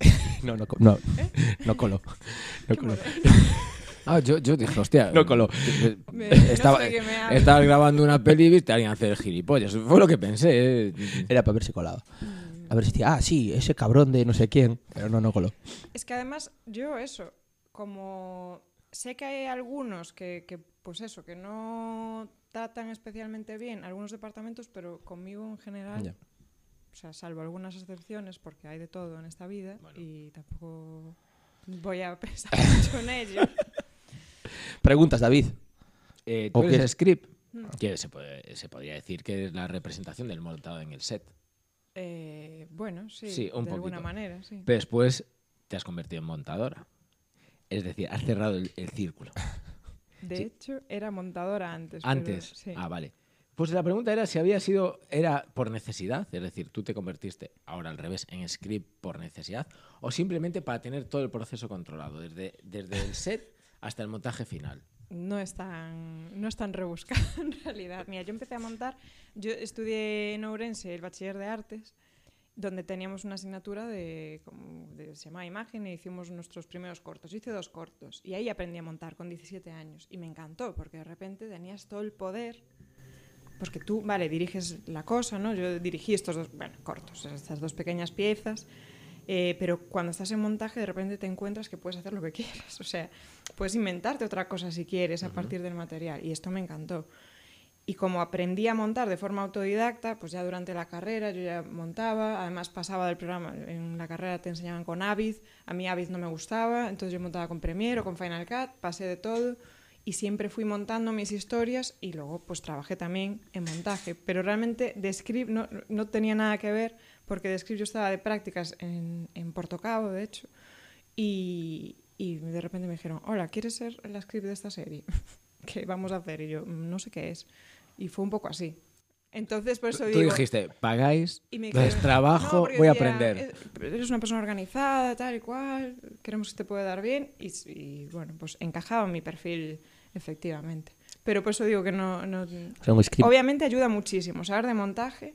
Speaker 1: no, no, no, no coló. No coló.
Speaker 2: Ah, yo, yo dije, hostia.
Speaker 1: No coló.
Speaker 3: Me-
Speaker 2: Estaba,
Speaker 3: no sé de qué me hablas.
Speaker 2: estaba grabando una peli y viste a alguien hacer gilipollas. Fue lo que pensé. eh.
Speaker 1: Era para ver si colaba. A ver si decía, ah, sí, ese cabrón de no sé quién. Pero no, no coló.
Speaker 3: Es que además yo eso, como sé que hay algunos que, que, pues eso, que no tratan especialmente bien algunos departamentos, pero conmigo en general,
Speaker 1: Ya.
Speaker 3: o sea, salvo algunas excepciones, porque hay de todo en esta vida y tampoco voy a pensar mucho en ello.
Speaker 1: Preguntas, David.
Speaker 2: Eh,
Speaker 1: ¿O
Speaker 2: tú eres
Speaker 1: es?
Speaker 2: script.
Speaker 3: Mm.
Speaker 2: Que se, puede- se podría decir que es la representación del montado en el set.
Speaker 3: Eh, bueno, sí,
Speaker 2: Sí, un
Speaker 3: de alguna
Speaker 2: poquito.
Speaker 3: manera, sí.
Speaker 2: Pero después te has convertido en montadora. Es decir, has cerrado el, el círculo.
Speaker 3: De
Speaker 2: sí.
Speaker 3: hecho, era montadora antes. pero
Speaker 2: Antes.
Speaker 3: sí.
Speaker 2: Ah, vale. Pues la pregunta era si había sido, era por necesidad, es decir, tú te convertiste ahora al revés en script por necesidad, o simplemente para tener todo el proceso controlado, desde, desde el set hasta el montaje final.
Speaker 3: No es tan, no es tan rebuscado en realidad. Mira, yo empecé a montar, yo estudié en Ourense el bachiller de artes, donde teníamos una asignatura de, como de se llama imagen y hicimos nuestros primeros cortos. Hice dos cortos y ahí aprendí a montar con 17 años y me encantó porque de repente tenías todo el poder. Porque tú, vale, diriges la cosa, ¿no? Yo dirigí estos dos, bueno, cortos, estas dos pequeñas piezas, eh, pero cuando estás en montaje de repente te encuentras que puedes hacer lo que quieras. O sea, puedes inventarte otra cosa si quieres a partir del material. Y esto me encantó. Y como aprendí a montar de forma autodidacta, pues ya durante la carrera yo ya montaba, además pasaba del programa, en la carrera te enseñaban con Avid, a mí Avid no me gustaba, entonces yo montaba con Premiere o con Final Cut, pasé de todo y siempre fui montando mis historias y luego pues trabajé también en montaje, pero realmente de script no, no tenía nada que ver porque de script yo estaba de prácticas en, en Portocabo, de hecho, y, y de repente me dijeron, hola, ¿quieres ser la script de esta serie? ¿Qué vamos a hacer? Y yo, "Mm, no sé qué es. Y fue un poco así. Entonces, por eso
Speaker 2: Tú
Speaker 3: digo...
Speaker 2: dijiste, pagáis,
Speaker 3: y me dijeron,
Speaker 2: trabajo,
Speaker 3: "No,
Speaker 2: voy a aprender.
Speaker 3: "Es- Eres una persona organizada, tal y cual, queremos que te pueda dar bien. Y, y, bueno, pues encajaba en mi perfil, efectivamente. Pero por eso digo que no... no. Obviamente ayuda muchísimo saber de montaje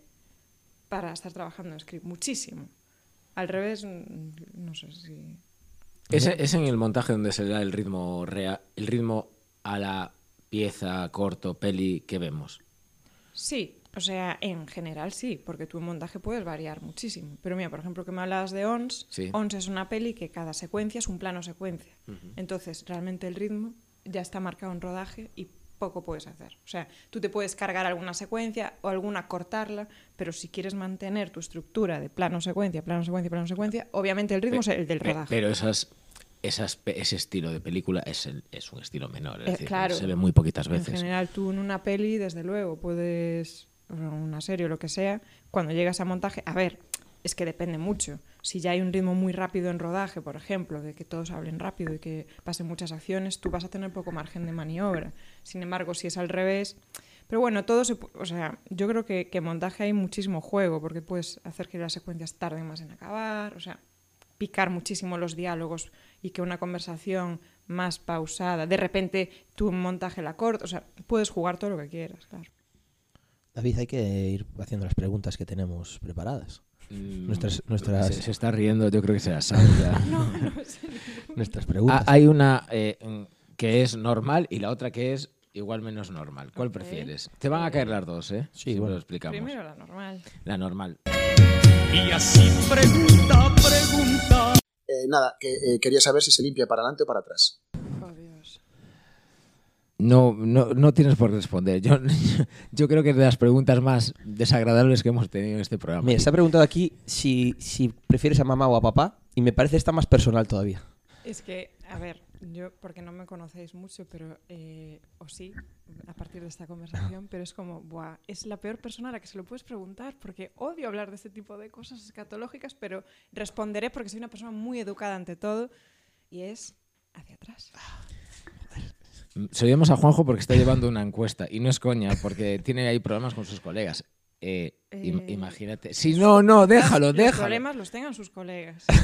Speaker 3: para estar trabajando en script, muchísimo. Al revés, no sé si...
Speaker 2: Es, es en el montaje donde se le da el ritmo, rea- el ritmo a la pieza, corto, peli que vemos.
Speaker 3: Sí, o sea, en general sí, porque tú en montaje puedes variar muchísimo. Pero mira, por ejemplo, que me hablabas de ONS,
Speaker 2: Sí.
Speaker 3: ONS es una peli que cada secuencia es un plano secuencia. Entonces, realmente el ritmo ya está marcado en rodaje y poco puedes hacer. O sea, tú te puedes cargar alguna secuencia o alguna cortarla, pero si quieres mantener tu estructura de plano secuencia, plano secuencia, plano secuencia, obviamente el ritmo es el del rodaje.
Speaker 2: Pero esas, esas, ese estilo de película es, el- es un estilo menor. Es
Speaker 3: Eh,
Speaker 2: decir,
Speaker 3: claro.
Speaker 2: se ve muy poquitas
Speaker 3: En
Speaker 2: veces.
Speaker 3: general, tú en una peli, desde luego, puedes, una serie o lo que sea, cuando llegas a montaje, a ver, es que depende mucho. Si ya hay un ritmo muy rápido en rodaje, por ejemplo, de que todos hablen rápido y que pasen muchas acciones, tú vas a tener poco margen de maniobra. Sin embargo, si es al revés... Pero bueno, todo se... O sea, yo creo que, que en montaje hay muchísimo juego, porque puedes hacer que las secuencias tarden más en acabar, o sea, picar muchísimo los diálogos y que una conversación más pausada, de repente tú un montaje la cortas, o sea, puedes jugar todo lo que quieras, claro.
Speaker 1: David, hay que ir haciendo las preguntas que tenemos preparadas.
Speaker 2: Mm,
Speaker 1: Nuestras- nuestras-
Speaker 2: Se, se está riendo, yo creo que se la sabe ya.
Speaker 1: Nuestras
Speaker 2: Ah,
Speaker 1: preguntas.
Speaker 2: hay una eh, que es normal y la otra que es igual menos normal. ¿Cuál
Speaker 3: Ok.
Speaker 2: prefieres? Te van a caer las dos, ¿eh?
Speaker 1: Sí,
Speaker 2: Si
Speaker 1: bueno.
Speaker 2: lo explicamos.
Speaker 3: Primero la normal.
Speaker 2: La normal.
Speaker 4: Y así pregunta, pregunta.
Speaker 5: Nada, que eh, quería saber si se limpia para adelante o para atrás.
Speaker 3: Oh.
Speaker 2: No, no, no tienes por responder. Yo, yo creo que es de las preguntas más desagradables que hemos tenido en este programa.
Speaker 1: Mira, se ha preguntado aquí si, si prefieres a mamá o a papá y me parece esta más personal todavía.
Speaker 3: Es que, a ver, yo, porque no me conocéis mucho, pero, eh, o sí, a partir de esta conversación, pero es como, buah, es la peor persona a la que se lo puedes preguntar, porque odio hablar de este tipo de cosas escatológicas, pero responderé porque soy una persona muy educada ante todo, y es hacia atrás.
Speaker 2: Saludemos a Juanjo porque está llevando una encuesta y no es coña, porque tiene ahí problemas con sus colegas. Eh, im-
Speaker 3: Eh,
Speaker 2: imagínate. Si no, no, déjalo,
Speaker 3: Los
Speaker 2: déjalo.
Speaker 3: problemas los tengan sus colegas.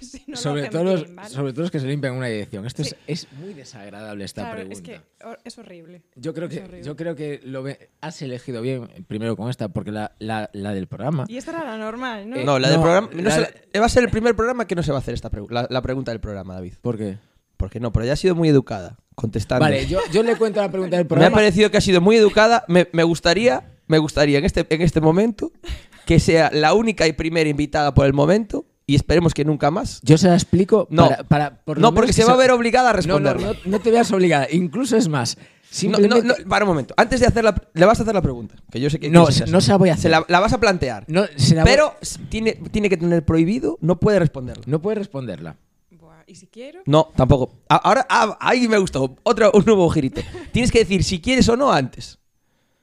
Speaker 3: Si no lo
Speaker 2: sobre,
Speaker 3: hacen
Speaker 2: todo los,
Speaker 3: bien, ¿vale?
Speaker 2: sobre todo los que se limpian una dirección. Esto
Speaker 3: Sí.
Speaker 2: es, es muy desagradable esta
Speaker 3: Claro,
Speaker 2: pregunta.
Speaker 3: es que o- es horrible.
Speaker 2: Yo creo
Speaker 3: es
Speaker 2: que,
Speaker 3: horrible.
Speaker 2: yo creo que lo ve- has elegido bien primero con esta, porque la, la- la del programa.
Speaker 3: Y esta era la normal, ¿no?
Speaker 2: Eh,
Speaker 1: No, la del programa. no
Speaker 2: la-
Speaker 1: se- va a ser el primer programa que no se va a hacer esta pregu- la, la pregunta del programa, David.
Speaker 2: ¿Por qué?
Speaker 1: Porque no, pero ya ha sido muy educada contestando.
Speaker 2: Vale, yo, yo le cuento la pregunta del
Speaker 1: me ha
Speaker 2: programa.
Speaker 1: parecido que ha sido muy educada. Me, me gustaría, me gustaría en este, en este momento que sea la única y primera invitada por el momento y esperemos que nunca más.
Speaker 2: Yo se la explico
Speaker 1: No,
Speaker 2: para, para- por
Speaker 1: no, porque
Speaker 2: que
Speaker 1: se va a ver obligada a
Speaker 2: No, no,
Speaker 1: responderla.
Speaker 2: no, no te veas obligada. Incluso es más.
Speaker 1: No,
Speaker 2: Simplemente...
Speaker 1: no, no, para un momento. Antes de hacerla, le vas a hacer la pregunta. Que yo sé que
Speaker 2: No, se- no se la voy a hacer.
Speaker 1: Se la, la vas a plantear.
Speaker 2: No, se la voy-
Speaker 1: pero tiene, tiene que tener prohibido, no puede responderla.
Speaker 2: no puedes responderla.
Speaker 3: ¿Y si quiero?
Speaker 1: No, tampoco. A- Ahora, ah, ahí me gustó. Otro, un nuevo girito. Tienes que decir si quieres o no antes.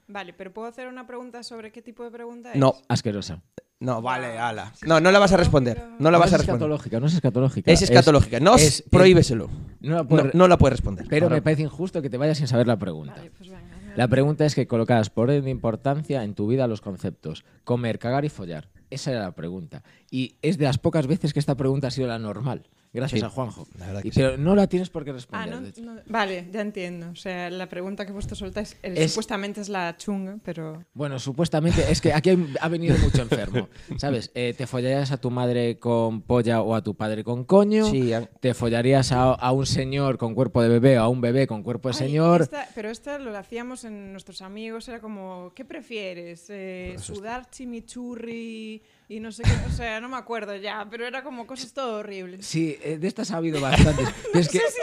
Speaker 3: Vale, pero ¿puedo hacer una pregunta sobre qué tipo de pregunta es?
Speaker 1: No,
Speaker 2: Asquerosa.
Speaker 1: no, vale, ala. No, no la vas a responder. No la vas a
Speaker 2: es
Speaker 1: responder.
Speaker 2: escatológica, no es escatológica.
Speaker 1: Es escatológica. No,
Speaker 2: es-
Speaker 1: prohíbeselo.
Speaker 2: No la
Speaker 1: No,
Speaker 2: puedes-
Speaker 1: no la puedes responder.
Speaker 2: Pero
Speaker 1: Ahora-
Speaker 2: me parece injusto que te vayas sin saber la pregunta.
Speaker 3: Vale, pues venga.
Speaker 2: La pregunta es que colocaras por orden de importancia en tu vida los conceptos comer, cagar y follar. Esa era la pregunta. Y es de las pocas veces que esta pregunta ha sido la normal. Gracias
Speaker 1: Sí,
Speaker 2: a Juanjo.
Speaker 1: la verdad que
Speaker 2: Y-
Speaker 1: sí.
Speaker 2: pero no la tienes por qué
Speaker 3: Ah,
Speaker 2: responder.
Speaker 3: no,
Speaker 2: hecho.
Speaker 3: no- vale, ya entiendo. O sea, la pregunta que vosotros soltáis eh,
Speaker 2: Es-
Speaker 3: supuestamente es la chunga, pero...
Speaker 2: Bueno, supuestamente es que aquí hay- ha venido mucho enfermo. ¿Sabes? Eh, te follarías a tu madre con polla o a tu padre con coño.
Speaker 1: Sí,
Speaker 2: Te follarías a, a un señor con cuerpo de bebé o a un bebé con cuerpo de
Speaker 3: Ay,
Speaker 2: señor.
Speaker 3: esta- pero esta lo hacíamos en nuestros amigos, era como, ¿qué prefieres? Eh, ¿Sudar chimichurri y no sé qué? O sea, no me acuerdo ya, pero era como cosas todo horribles.
Speaker 2: Sí, eh, de estas ha habido bastantes. Pero es que,
Speaker 3: No sé si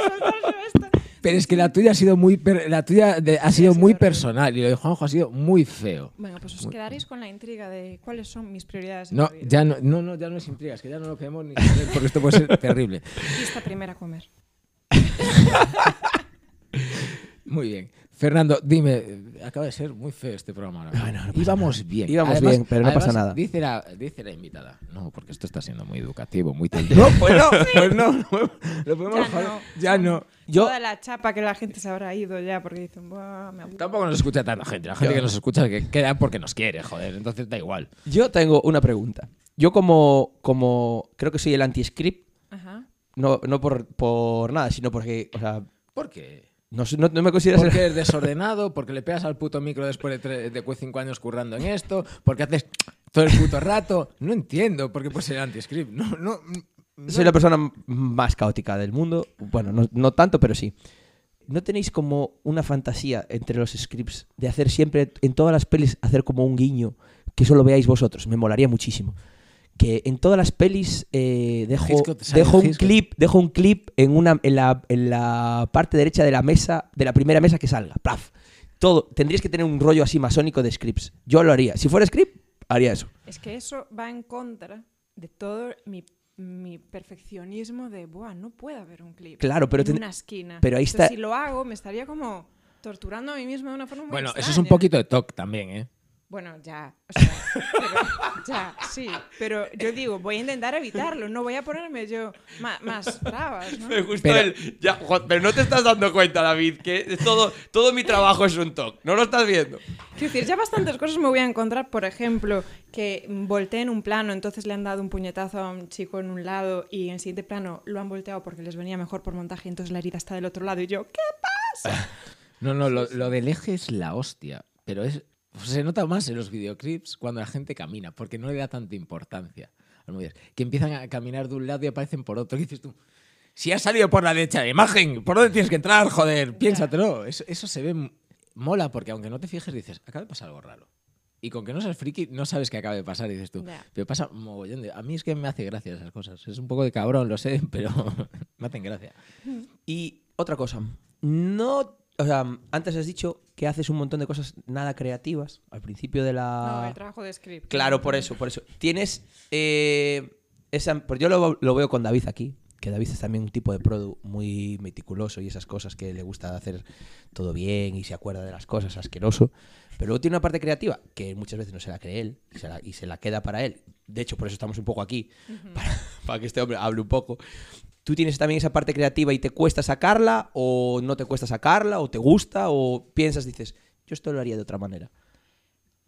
Speaker 3: esta.
Speaker 2: pero es que la tuya ha sido muy, per- la tuya de- ha sido
Speaker 3: sí,
Speaker 2: muy personal y lo de Juanjo ha sido muy feo.
Speaker 3: Bueno, pues os quedaréis con la intriga de cuáles son mis prioridades
Speaker 2: No, ya no, no, no, ya no es intrigas, que ya no lo queremos ni saber porque esto puede ser terrible.
Speaker 3: Lista primera a comer.
Speaker 2: Muy bien. Fernando, dime, acaba de ser muy feo este programa ahora.
Speaker 1: Bueno, no pasa
Speaker 2: íbamos bien.
Speaker 1: Íbamos bien, pero no pasa nada.
Speaker 2: Dice la, dice la invitada. No, porque esto está siendo muy educativo, muy técnico. No, pues no, pues no. Lo podemos
Speaker 3: Ya
Speaker 2: dejar-
Speaker 3: no.
Speaker 2: Ya no.
Speaker 1: Yo-
Speaker 3: Toda la chapa que la gente se habrá ido ya porque dicen, Buah, me aburro".
Speaker 2: Tampoco nos escucha tanta gente. La gente que nos escucha que queda porque nos quiere, joder. Entonces da igual.
Speaker 1: Yo tengo una pregunta. Yo como, como creo que soy el anti-script,
Speaker 3: Ajá.
Speaker 1: no, no por, por nada, sino porque, o sea,
Speaker 2: ¿Por qué?
Speaker 1: No, no, no me considero ser-
Speaker 2: Porque eres desordenado, porque le pegas al puto micro después de, de cinco años currando en esto, porque haces todo el puto rato. No entiendo por qué puedes ser anti-script. No, no, no.
Speaker 1: Soy la persona más caótica del mundo. Bueno, no, no tanto, pero sí. ¿No tenéis como una fantasía entre los scripts de hacer siempre, en todas las pelis, hacer como un guiño que solo veáis vosotros? Me molaría muchísimo. Que en todas las pelis eh, dejo,
Speaker 2: Hitchcock,
Speaker 1: dejo un clip, dejo un clip en, una, en, la, en la parte derecha de la mesa, de la primera mesa que salga. ¡Plaf! Todo. Tendríais que tener un rollo así masónico de scripts. Yo lo haría. Si fuera script, haría eso.
Speaker 3: Es que eso va en contra de todo mi, mi perfeccionismo de, Buah, no puede haber un clip
Speaker 1: Claro, pero
Speaker 3: en
Speaker 1: ten-
Speaker 3: una esquina.
Speaker 1: pero ahí está-
Speaker 3: Si lo hago, me estaría como torturando a mí mismo de una forma muy
Speaker 2: Bueno, eso es un poquito de TOC también, ¿eh?
Speaker 3: Bueno, ya, o sea, pero- ya, sí, pero yo digo, voy a intentar evitarlo, no voy a ponerme yo ma- más, bravas, ¿no?
Speaker 1: gustó
Speaker 2: Pero-
Speaker 1: pero no te estás dando cuenta, David, que todo, todo mi trabajo es un talk. ¿No lo estás viendo?
Speaker 3: Quiero decir, ya bastantes cosas me voy a encontrar, por ejemplo, que volteen un plano, entonces le han dado un puñetazo a un chico en un lado y en el siguiente plano lo han volteado porque les venía mejor por montaje y entonces la herida está del otro lado y yo, ¿qué pasa?
Speaker 2: No, no, lo, lo del eje es la hostia. Pero es, se nota más en los videoclips cuando la gente camina, porque no le da tanta importancia. a las movidas. Que empiezan a caminar de un lado y aparecen por otro. Y dices tú, si has salido por la derecha de imagen, ¿por dónde tienes que entrar? Joder, piénsatelo. Eso, eso se ve mola, porque aunque no te fijes, dices, acaba de pasar algo raro. Y con que no seas friki, no sabes qué acaba de pasar, dices tú. Pero pasa mogollón de... A mí es que me hace gracia esas cosas. Es un poco de cabrón, lo sé, pero me hacen gracia.
Speaker 1: Y otra cosa, no, o sea, antes has dicho que haces un montón de cosas nada creativas al principio de la...
Speaker 3: No, el trabajo de script.
Speaker 1: Claro, por eso, por eso. Tienes eh, esa, pues yo lo, lo veo con David aquí, que David es también un tipo de produ muy meticuloso y esas cosas que le gusta hacer todo bien y se acuerda de las cosas, asqueroso. Pero luego tiene una parte creativa que muchas veces no se la cree él y se la, y se la queda para él. De hecho, por eso estamos un poco aquí, para, para que este hombre hable un poco. ¿Tú tienes también esa parte creativa y te cuesta sacarla o no te cuesta sacarla o te gusta o piensas, dices, yo esto lo haría de otra manera?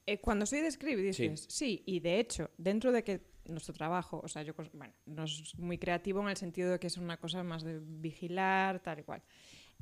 Speaker 3: Eh, cuando soy de script dices, sí. y de hecho, dentro de que nuestro trabajo, o sea, yo, bueno, no es muy creativo en el sentido de que es una cosa más de vigilar, tal y cual.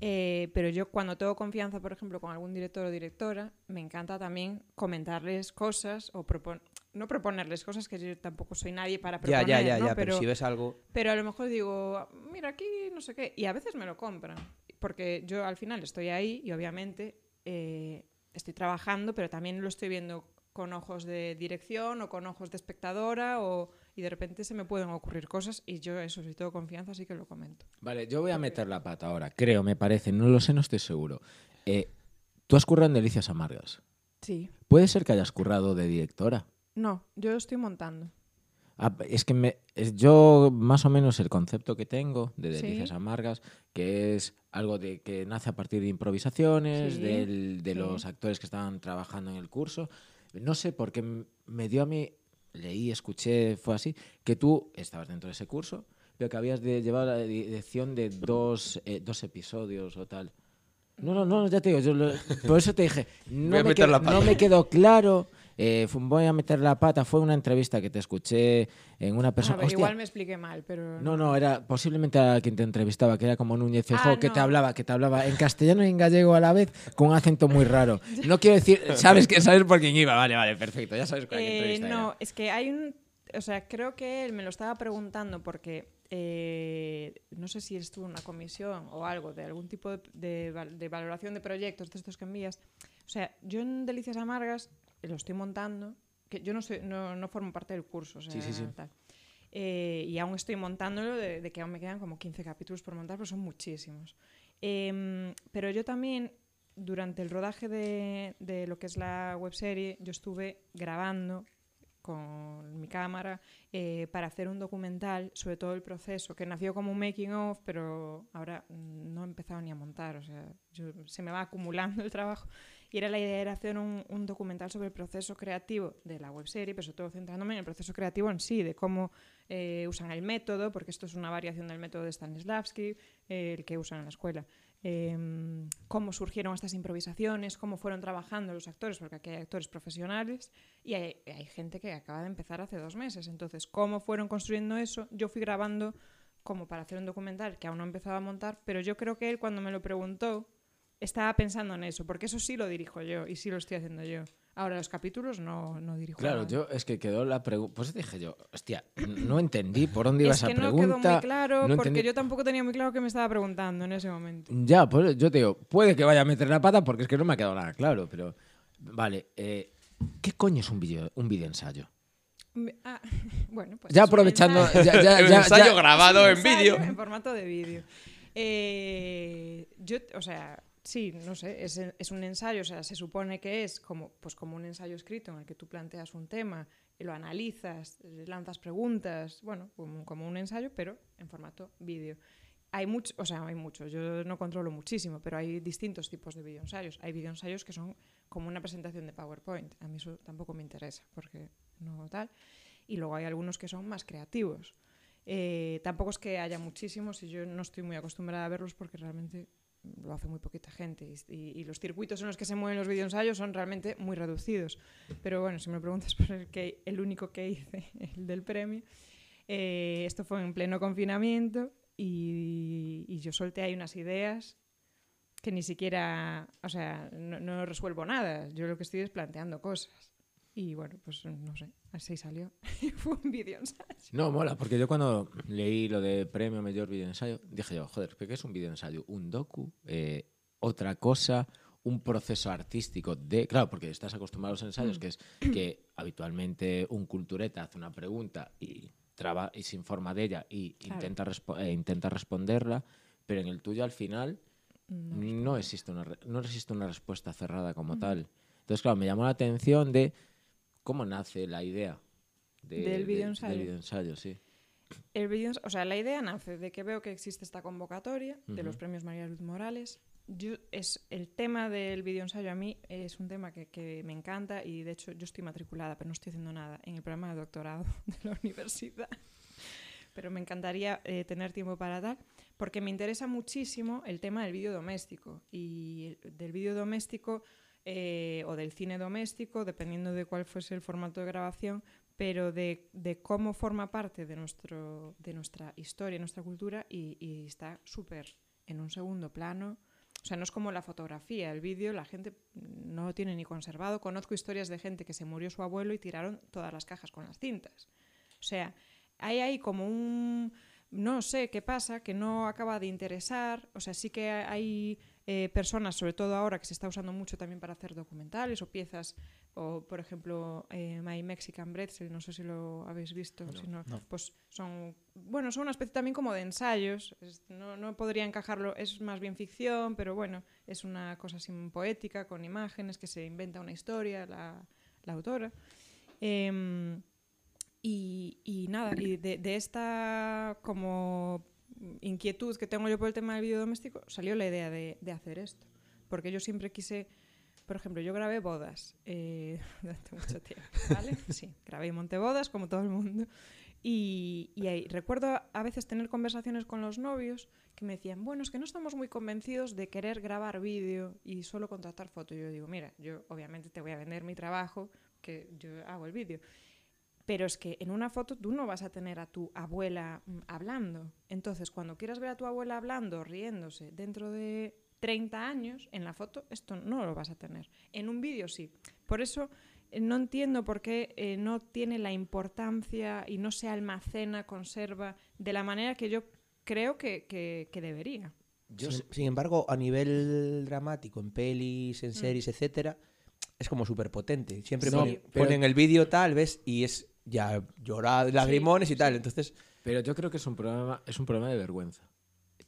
Speaker 3: Eh, pero yo cuando tengo confianza, por ejemplo, con algún director o directora, me encanta también comentarles cosas o propon no proponerles cosas que yo tampoco soy nadie para
Speaker 1: Ya,
Speaker 3: proponer,
Speaker 1: ya, ya,
Speaker 3: ¿no?
Speaker 1: ya, pero, si ves algo...
Speaker 3: Pero a lo mejor digo, mira, aquí no sé qué. Y a veces me lo compran. Porque yo al final estoy ahí y obviamente eh, estoy trabajando, pero también lo estoy viendo con ojos de dirección o con ojos de espectadora o, y de repente se me pueden ocurrir cosas y yo eso, si tengo confianza, sí que lo comento.
Speaker 2: Vale, yo voy a meter la pata ahora, creo, me parece, no lo sé, no estoy seguro. Eh, Tú has currado en Delicias Amargas.
Speaker 3: Sí.
Speaker 2: ¿Puede ser que hayas currado de directora?
Speaker 3: No, yo lo estoy montando.
Speaker 2: Ah, es que me, es- yo más o menos el concepto que tengo de
Speaker 3: Sí.
Speaker 2: Delicias Amargas, que es algo de que nace a partir de improvisaciones,
Speaker 3: Sí,
Speaker 2: del- de
Speaker 3: sí.
Speaker 2: los actores que estaban trabajando en el curso. No sé, porque m- me dio a mí, leí, escuché, fue así, que tú estabas dentro de ese curso, pero que habías de llevar la dirección de dos, eh, dos episodios o tal. No, no, no, ya te digo, yo lo- por eso te dije, no, me,
Speaker 1: pata.
Speaker 2: no me quedó claro, eh, voy a meter la pata, fue una entrevista que te escuché en una
Speaker 3: A
Speaker 2: persona...
Speaker 3: ver,
Speaker 2: Hostia,
Speaker 3: igual me expliqué mal, pero...
Speaker 2: no, no, era posiblemente a quien te entrevistaba, que era como Núñez Feijóo,
Speaker 3: Ah,
Speaker 2: que te hablaba, que te hablaba en castellano y en gallego a la vez, con un acento muy raro. No quiero decir, sabes que sabes por quién iba, vale, vale, perfecto, ya sabes cuál
Speaker 3: Eh,
Speaker 2: entrevista
Speaker 3: no,
Speaker 2: era.
Speaker 3: es que hay un... O sea, creo que él me lo estaba preguntando porque eh, no sé si estuvo en una comisión o algo de algún tipo de, de de valoración de proyectos de estos que envías. O sea, yo en Delicias Amargas eh, lo estoy montando, que yo no, soy, no, no formo parte del curso, o sea,
Speaker 2: Sí, sí, sí.
Speaker 3: tal. Eh, y aún estoy montándolo, de, de que aún me quedan como 15 capítulos por montar, pero son muchísimos. Em, pero yo también, durante el rodaje de, de lo que es la webserie, yo estuve grabando con mi cámara eh, para hacer un documental sobre todo el proceso, que nació como un making of, pero ahora no he empezado ni a montar, o sea, yo- se me va acumulando el trabajo. Y era la idea era hacer un, un documental sobre el proceso creativo de la webserie, pero sobre todo centrándome en el proceso creativo en sí, de cómo eh, usan el método, porque esto es una variación del método de Stanislavski, eh, el que usan en la escuela. Em, cómo surgieron estas improvisaciones, cómo fueron trabajando los actores, porque aquí hay actores profesionales y hay, hay gente que acaba de empezar hace dos meses. Entonces, cómo fueron construyendo eso, yo fui grabando como para hacer un documental que aún no empezaba a montar, pero yo creo que él cuando me lo preguntó estaba pensando en eso, porque eso sí lo dirijo yo y sí lo estoy haciendo yo. Ahora los capítulos no, no dirijo.
Speaker 2: Claro,
Speaker 3: nada.
Speaker 2: yo es que quedó la pregunta. Pues dije yo, hostia, no entendí por dónde iba
Speaker 3: es
Speaker 2: esa
Speaker 3: que no
Speaker 2: pregunta.
Speaker 3: quedó muy claro,
Speaker 2: no
Speaker 3: porque
Speaker 2: entendí-
Speaker 3: yo tampoco tenía muy claro qué me estaba preguntando en ese momento.
Speaker 2: Ya, pues yo te digo, puede que vaya a meter la pata porque es que no me ha quedado nada claro, pero. Vale, eh, ¿qué coño es un vídeo un video ensayo?
Speaker 3: Ah, bueno, pues
Speaker 2: Ya aprovechando.
Speaker 3: ensayo.
Speaker 2: Ya, ya, ya-
Speaker 1: ensayo
Speaker 2: ya-
Speaker 1: grabado en vídeo.
Speaker 3: En formato de vídeo. Eh, yo, o sea, sí, no sé, es, un ensayo, o sea, se supone que es como, pues como un ensayo escrito en el que tú planteas un tema, y lo analizas, lanzas preguntas, bueno, como, un ensayo, pero en formato vídeo. Hay mucho, o sea, hay muchos, yo no controlo muchísimo, pero hay distintos tipos de videoensayos. Hay videoensayos que son como una presentación de PowerPoint. A mí eso tampoco me interesa, porque no tal. Y luego hay algunos que son más creativos. Eh, tampoco es que haya muchísimos y yo no estoy muy acostumbrada a verlos porque realmente lo hace muy poquita gente y, y- y los circuitos en los que se mueven los videoensayos son realmente muy reducidos. Pero bueno, si me preguntas por el, que, el único que hice, el del premio, eh, esto fue en pleno confinamiento y, y yo solté ahí unas ideas que ni siquiera, o sea, no, no resuelvo nada. Yo lo que estoy es planteando cosas. Y bueno, pues no sé, así salió. fue un vídeo ensayo.
Speaker 2: No, mola, porque yo cuando leí lo de premio mayor video ensayo, dije yo, joder, ¿qué es un video ensayo? ¿Un docu? Eh, ¿Otra cosa? ¿Un proceso artístico de...? Claro, porque estás acostumbrado a los ensayos, que es que habitualmente un cultureta hace una pregunta y, traba, y se informa de ella y
Speaker 3: Claro.
Speaker 2: intenta, respo- eh, intenta responderla, pero en el tuyo al final no, existe, una, no existe una respuesta cerrada como tal. Entonces, claro, me llamó la atención de cómo nace la idea de-
Speaker 3: Del
Speaker 2: de-
Speaker 3: videoensayo.
Speaker 2: del sí.
Speaker 3: El vídeo, o sea, la idea nace de que veo que existe esta convocatoria de los
Speaker 2: Ujú.
Speaker 3: premios María Luz Morales. Yo, es, el tema del videoensayo a mí es un tema que, que me encanta y de hecho yo estoy matriculada, pero no estoy haciendo nada en el programa de doctorado de la universidad. Pero me encantaría eh, tener tiempo para tal, porque me interesa muchísimo el tema del vídeo doméstico. Y el- del vídeo doméstico eh, o del cine doméstico, dependiendo de cuál fuese el formato de grabación, pero de, de cómo forma parte de, nuestro, de nuestra historia, nuestra cultura, y, y está súper en un segundo plano. O sea, no es como la fotografía, el vídeo, la gente no lo tiene ni conservado. Conozco historias de gente que se murió su abuelo y tiraron todas las cajas con las cintas. O sea, hay ahí como un... No sé qué pasa, que no acaba de interesar. O sea, sí que hay eh, personas, sobre todo ahora, que se está usando mucho también para hacer documentales o piezas, o por ejemplo, eh, My Mexican Bread, no sé si lo habéis visto, no, pues son, bueno, son una especie también como de ensayos, es- no, no podría encajarlo, es más bien ficción, pero bueno, es una cosa así poética, con imágenes, que se inventa una historia la, la autora. Em, y, y nada, y de, de esta como inquietud que tengo yo por el tema del vídeo doméstico, salió la idea de, de hacer esto. Porque yo siempre quise, por ejemplo, yo grabé bodas eh, durante mucho tiempo, ¿vale? Sí, grabé y monté bodas como todo el mundo. Y, y ahí recuerdo a veces tener conversaciones con los novios que me decían, bueno, es que no estamos muy convencidos de querer grabar vídeo y solo contratar foto. Y yo digo, mira, yo obviamente te voy a vender mi trabajo, que yo hago el vídeo. Pero es que en una foto tú no vas a tener a tu abuela mm, hablando. Entonces, cuando quieras ver a tu abuela hablando, riéndose, dentro de 30 años, en la foto esto no lo vas a tener. En un vídeo sí. Por eso eh, no entiendo por qué eh, no tiene la importancia y no se almacena, conserva de la manera que yo creo que, que- que debería.
Speaker 2: Yo
Speaker 1: sin, embargo, a nivel dramático, en pelis,
Speaker 3: Mm.
Speaker 1: en series, etcétera, es como súper potente. Siempre
Speaker 2: No,
Speaker 1: ponen,
Speaker 2: pero-
Speaker 1: ponen el vídeo tal, ¿ves? Y es ya llorar, lagrimones y tal. Entonces,
Speaker 2: Pero yo creo que es un problema, es un problema de vergüenza.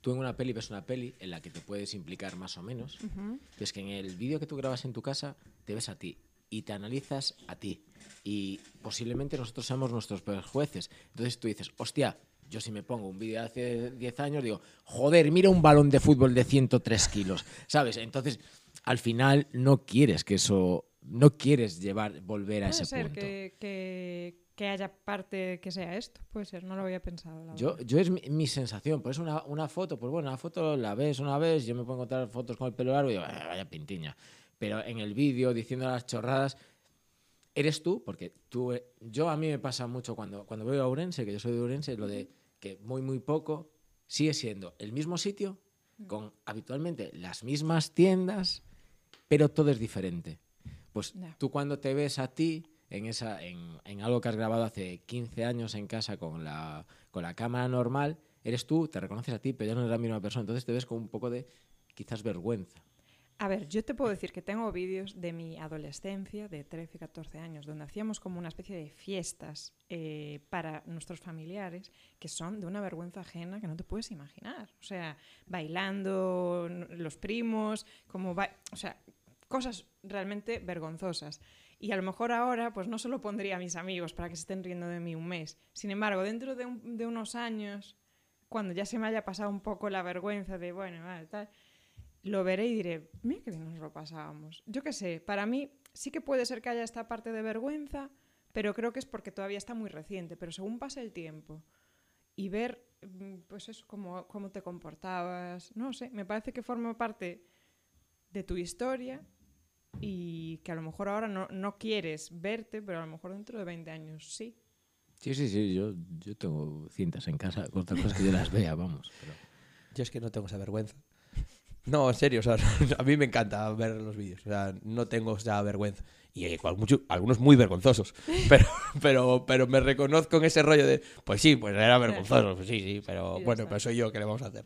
Speaker 2: Tú en una peli ves una peli en la que te puedes implicar más o menos. pero Es que en el vídeo que tú grabas en tu casa te ves a ti y te analizas a ti. Y posiblemente nosotros seamos nuestros peores jueces. Entonces tú dices, hostia, yo si me pongo un vídeo de hace 10 años, digo, joder, mira un balón de fútbol de 103 kilos. ¿Sabes? Entonces, al final no quieres que eso. No quieres llevar, volver a ese
Speaker 3: ser
Speaker 2: punto.
Speaker 3: que, que, que haya parte que sea esto. Puede ser, no lo había pensado. La
Speaker 2: Yo, yo es mi, mi sensación, pues una, una foto, pues bueno, una foto la ves una vez, yo me puedo encontrar fotos con el pelo largo y digo, "Ah, vaya pintiña. Pero en el vídeo, diciendo las chorradas, eres tú, porque tú, eh, yo a mí me pasa mucho cuando, cuando voy a Ourense, que yo soy de Ourense, lo de que muy, muy poco sigue siendo el mismo sitio, con habitualmente las mismas tiendas, pero todo es diferente. Pues
Speaker 3: Ya.
Speaker 2: tú cuando te ves a ti en, esa, en, en algo que has grabado hace 15 años en casa con la, con la cámara normal, eres tú, te reconoces a ti, pero ya no eres la misma persona. Entonces te ves con un poco de quizás vergüenza.
Speaker 3: A ver, yo te puedo decir que tengo vídeos de mi adolescencia, de 13, 14 años, donde hacíamos como una especie de fiestas eh, para nuestros familiares que son de una vergüenza ajena que no te puedes imaginar. O sea, bailando, los primos, como o sea, cosas realmente vergonzosas. Y a lo mejor ahora, pues no se lo pondría a mis amigos para que se estén riendo de mí un mes. Sin embargo, dentro de, un- de unos años, cuando ya se me haya pasado un poco la vergüenza de, bueno, vale, tal, lo veré y diré, mira que bien nos lo pasábamos. Yo qué sé, para mí sí que puede ser que haya esta parte de vergüenza, pero creo que es porque todavía está muy reciente. Pero según pase el tiempo y ver, mm, pues eso, cómo, cómo te comportabas, no sé, me parece que forma parte de tu historia y que a lo mejor ahora no, no quieres verte, pero a lo mejor dentro de 20 años sí.
Speaker 2: Sí, sí, sí, yo, yo tengo cintas en casa con otras cosas que yo las vea, vamos. pero-
Speaker 1: yo es que no tengo esa vergüenza. No, en serio, o sea, a mí me encanta ver los vídeos, o sea, no tengo esa vergüenza. Y hay cual- mucho- algunos muy vergonzosos, pero, pero, pero me reconozco en ese rollo de, pues sí, pues era vergonzoso, pues sí, sí, pero bueno,
Speaker 3: está.
Speaker 1: pues soy yo, ¿qué le vamos a hacer?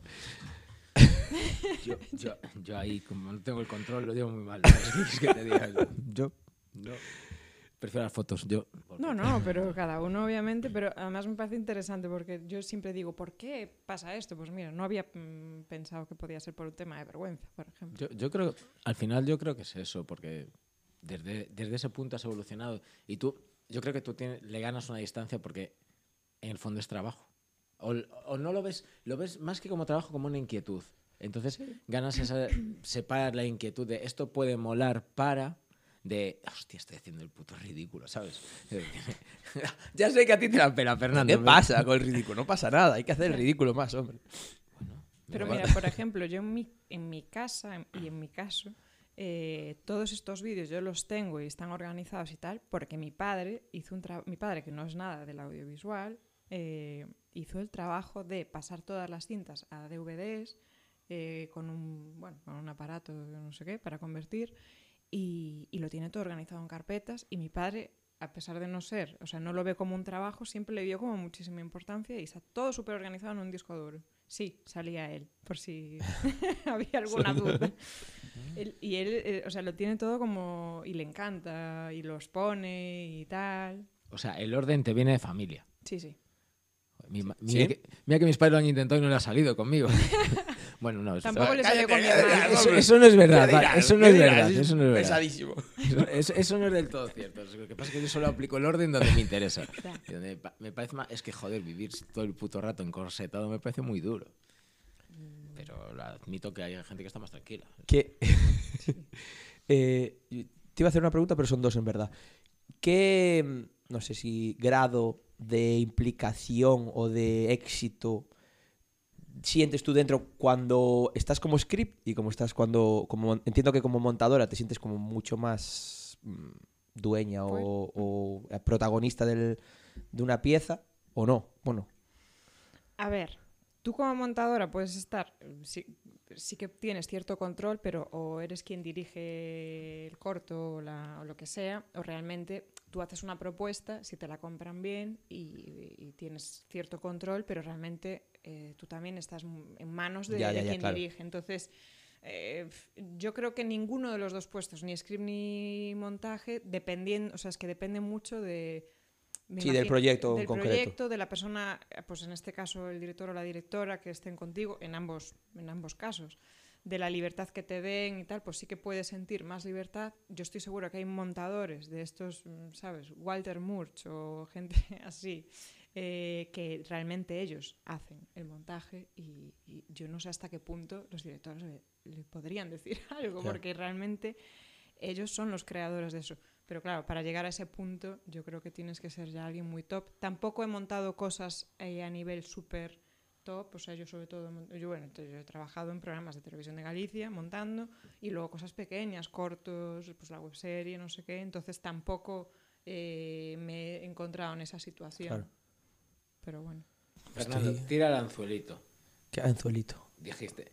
Speaker 2: Yo, yo, yo ahí, como no tengo el control, lo digo muy mal. ¿no? ¿Qué quieres que te diga? Yo no. Prefiero las fotos, yo.
Speaker 3: No, no, pero cada uno obviamente, pero además me parece interesante porque yo siempre digo, ¿por qué pasa esto? Pues mira, no había mm, pensado que podía ser por un tema de vergüenza, por ejemplo.
Speaker 2: Yo, yo creo, al final yo creo que es eso, porque desde, desde ese punto has evolucionado y tú, yo creo que tú tienes, le ganas una distancia porque en el fondo es trabajo. O, o no lo ves, lo ves más que como trabajo, como una inquietud. Entonces ganas esa, separar la inquietud de esto puede molar para de, hostia, estoy haciendo el puto ridículo, ¿sabes? ya sé que a ti te la pena, Fernando.
Speaker 1: ¿Qué
Speaker 2: pero-
Speaker 1: pasa con el ridículo? No pasa nada, hay que hacer el ridículo más, hombre.
Speaker 3: Pero
Speaker 1: Vale.
Speaker 3: mira, por ejemplo, yo en mi, en mi casa y en mi caso, eh, todos estos vídeos yo los tengo y están organizados y tal, porque mi padre hizo un tra- mi padre, que no es nada del audiovisual, eh, hizo el trabajo de pasar todas las cintas a DVDs eh, con un bueno, con un aparato, no sé qué, para convertir, y, y lo tiene todo organizado en carpetas. Y mi padre, a pesar de no ser, o sea, no lo ve como un trabajo, siempre le dio como muchísima importancia y está todo súper organizado en un disco duro. Sí, salía él, por si había alguna duda. Él- y él, eh, o sea, lo tiene todo como. y le encanta, y los pone y tal.
Speaker 2: O sea, el orden te viene de familia.
Speaker 3: Sí, sí.
Speaker 2: Mi
Speaker 1: ¿Sí?
Speaker 2: mira, que, mira que mis padres lo han intentado y no le ha salido conmigo. bueno, no, eso,
Speaker 3: Tampoco le salió con mi
Speaker 2: eso, eso no es verdad. vale, eso no es verdad. Eso no es verdad.
Speaker 1: Pesadísimo.
Speaker 2: Eso, eso- eso no es del todo cierto. Lo que pasa es que yo solo aplico el orden donde me interesa.
Speaker 3: Ya.
Speaker 2: Y donde pa- me parece más, es que joder, vivir todo el puto rato encorsetado me parece muy duro. Pero lo admito que hay gente que está más tranquila.
Speaker 1: Que, eh, te iba a hacer una pregunta, pero son dos en verdad. ¿Qué, mm, no sé si grado de implicación o de éxito sientes tú dentro cuando estás como script y como estás cuando, como entiendo que como montadora te sientes como mucho más mm, dueña o, o, protagonista del- de una pieza o no? Bueno,
Speaker 3: A ver, tú como montadora puedes estar, sí, sí que tienes cierto control, pero o eres quien dirige el corto o, la- o lo que sea, o realmente tú haces una propuesta, si te la compran bien y, y tienes cierto control, pero realmente eh, tú también estás en manos de,
Speaker 1: Ya, ya,
Speaker 3: quien
Speaker 1: claro.
Speaker 3: dirige. Entonces, eh, yo creo que ninguno de los dos puestos, ni script ni montaje, dependiendo, o sea, es que depende mucho de...
Speaker 1: Sí, del proyecto en
Speaker 3: del
Speaker 1: concreto.
Speaker 3: proyecto, de la persona, pues en este caso el director o la directora que estén contigo, en ambos, en ambos casos, de la libertad que te den y tal, pues sí que puedes sentir más libertad. Yo estoy segura que hay montadores de estos, mm, ¿sabes? Walter Murch o gente así, eh, que realmente ellos hacen el montaje y, y yo no sé hasta qué punto los directores le, le podrían decir algo,
Speaker 1: Claro.
Speaker 3: porque realmente ellos son los creadores de eso. Pero claro, para llegar a ese punto yo creo que tienes que ser ya alguien muy top. Tampoco he montado cosas eh, a nivel súper top, o sea, yo sobre todo, yo, bueno, yo he trabajado en programas de televisión de Galicia montando y luego cosas pequeñas, cortos, pues la webserie, no sé qué, entonces tampoco eh, me he encontrado en esa situación.
Speaker 1: Claro.
Speaker 3: Pero bueno.
Speaker 2: Fernando,
Speaker 1: Estoy-
Speaker 2: tira el anzuelito.
Speaker 1: qué anzuelito.
Speaker 2: Dijiste.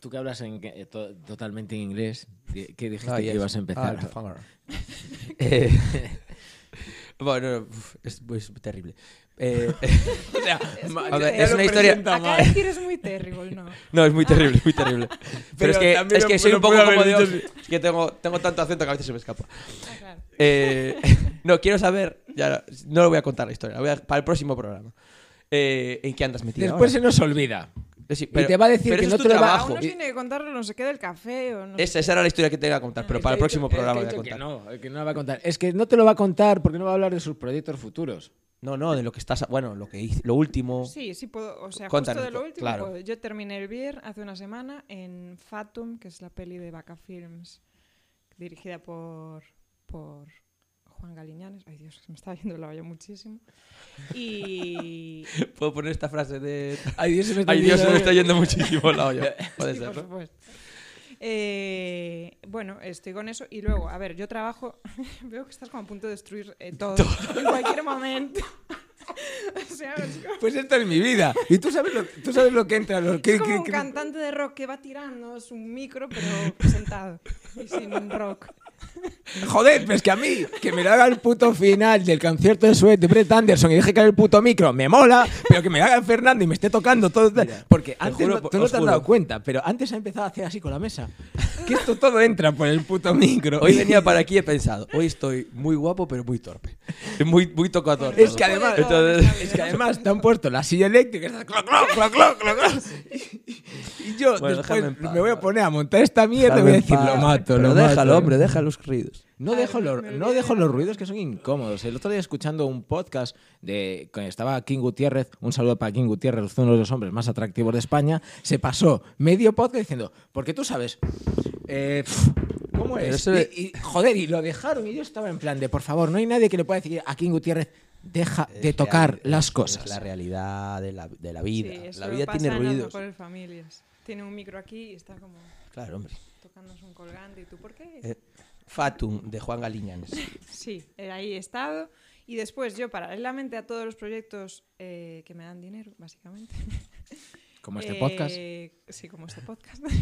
Speaker 2: Tú que hablas en, eh, to- totalmente en inglés, ¿qué dijiste
Speaker 1: Ah,
Speaker 2: que
Speaker 1: yes.
Speaker 2: ibas a empezar?
Speaker 1: Ah. Eh, bueno, uf, es, es terrible. Eh,
Speaker 2: o sea,
Speaker 1: a ver, es una historia.
Speaker 3: Acá decir es muy terrible, ¿no?
Speaker 1: No, es muy terrible, es muy terrible. Pero,
Speaker 2: Pero
Speaker 1: es que, es
Speaker 2: lo-
Speaker 1: que soy
Speaker 2: lo
Speaker 1: un poco como
Speaker 2: dicho
Speaker 1: Es que tengo, tengo tanto acento que a veces se me escapa.
Speaker 3: Ah, claro.
Speaker 1: Eh, no, quiero saber. Ya, no lo voy a contar la historia. la voy a- para el próximo programa. Eh, ¿En qué andas metido?
Speaker 2: Después se nos olvida. Y te va a decir
Speaker 1: pero
Speaker 2: que
Speaker 1: eso
Speaker 2: no
Speaker 1: es tu
Speaker 2: te lo va-
Speaker 1: trabajo.
Speaker 3: Uno tiene que contarlo no sé qué del café o no sé
Speaker 1: Esa, esa era la historia que te iba a contar, pero para el próximo
Speaker 2: dicho-
Speaker 1: programa voy a contar.
Speaker 2: Que no, el que no la va a contar. Es que no te lo va a contar porque no va a hablar de sus proyectos futuros.
Speaker 1: No, no, de lo que estás. Bueno, lo que hice, lo último.
Speaker 3: Sí, sí puedo. O sea,
Speaker 1: Cuéntanos,
Speaker 3: justo de lo último
Speaker 1: claro.
Speaker 3: puedo. Yo terminé el Bier hace una semana en Fatum, que es la peli de Vaca Films, dirigida por, por Juan Galiñanes. Ay, Dios, se me está yendo la olla muchísimo. Y.
Speaker 1: Puedo poner esta frase de.
Speaker 2: Ay, Dios, se me está
Speaker 1: Ay, Dios, se me
Speaker 2: yendo-
Speaker 1: está yendo muchísimo la olla. Puede
Speaker 3: Sí,
Speaker 1: ser,
Speaker 3: por
Speaker 1: ¿no?
Speaker 3: supuesto. Eh, bueno, estoy con eso. Y luego, a ver, yo trabajo. Veo que estás como a punto de destruir eh, todo en cualquier momento. o sea, es como,
Speaker 2: Pues esta es mi vida. Y tú sabes lo, tú sabes lo que entra. Lo que,
Speaker 3: es como
Speaker 2: que-
Speaker 3: un
Speaker 2: que-
Speaker 3: cantante de rock que va tirando su micro, pero sentado y sin rock.
Speaker 2: Joder, pues que a mí, que me lo haga el puto final del concierto de Sweat de Brett Anderson y deje caer el puto micro, me mola, pero que me haga Fernando y me esté tocando todo. porque antes
Speaker 1: juro,
Speaker 2: no- tú no te has dado cuenta, pero antes ha empezado a hacer así con la mesa. Que esto todo entra por el puto micro.
Speaker 1: Hoy venía para aquí y he pensado, hoy estoy muy guapo, pero muy torpe. Muy, muy tocador.
Speaker 2: Es que además, es que además te han puesto la silla eléctrica, cloc, cloc, cloc. Y, y yo
Speaker 1: Bueno,
Speaker 2: después me voy a poner a montar esta mierda y voy a decir, lo mato,
Speaker 1: Pero
Speaker 2: lo
Speaker 1: déjalo,
Speaker 2: mato.
Speaker 1: hombre, deja los ruidos.
Speaker 2: No
Speaker 3: Ay,
Speaker 2: dejo, los, no dejo
Speaker 3: de-
Speaker 2: los ruidos que son incómodos. El otro día escuchando un podcast de cuando estaba King Gutiérrez, un saludo para King Gutiérrez, uno de los hombres más atractivos de España, se pasó medio podcast diciendo, porque tú sabes, eh, ¿cómo es?
Speaker 1: eso de-
Speaker 2: Y, y, joder, y lo dejaron y yo estaba en plan de, por favor, no hay nadie que le pueda decir a King Gutiérrez, deja de tocar
Speaker 1: real-
Speaker 2: las cosas.
Speaker 1: Es la realidad de la, de la vida.
Speaker 3: Sí, eso
Speaker 1: la vida
Speaker 3: pasa
Speaker 1: tiene
Speaker 3: en
Speaker 1: ruidos.
Speaker 3: familias. Tiene un micro aquí y está como...
Speaker 1: Claro, hombre.
Speaker 3: tocándose un colgante y tú, ¿por qué?
Speaker 1: Eh, Fatum, de Juan Galiñanes.
Speaker 3: Sí, ahí he estado. Y después yo, paralelamente a todos los proyectos eh, que me dan dinero, básicamente.
Speaker 2: Como este
Speaker 3: eh,
Speaker 2: podcast.
Speaker 3: Sí, como este podcast.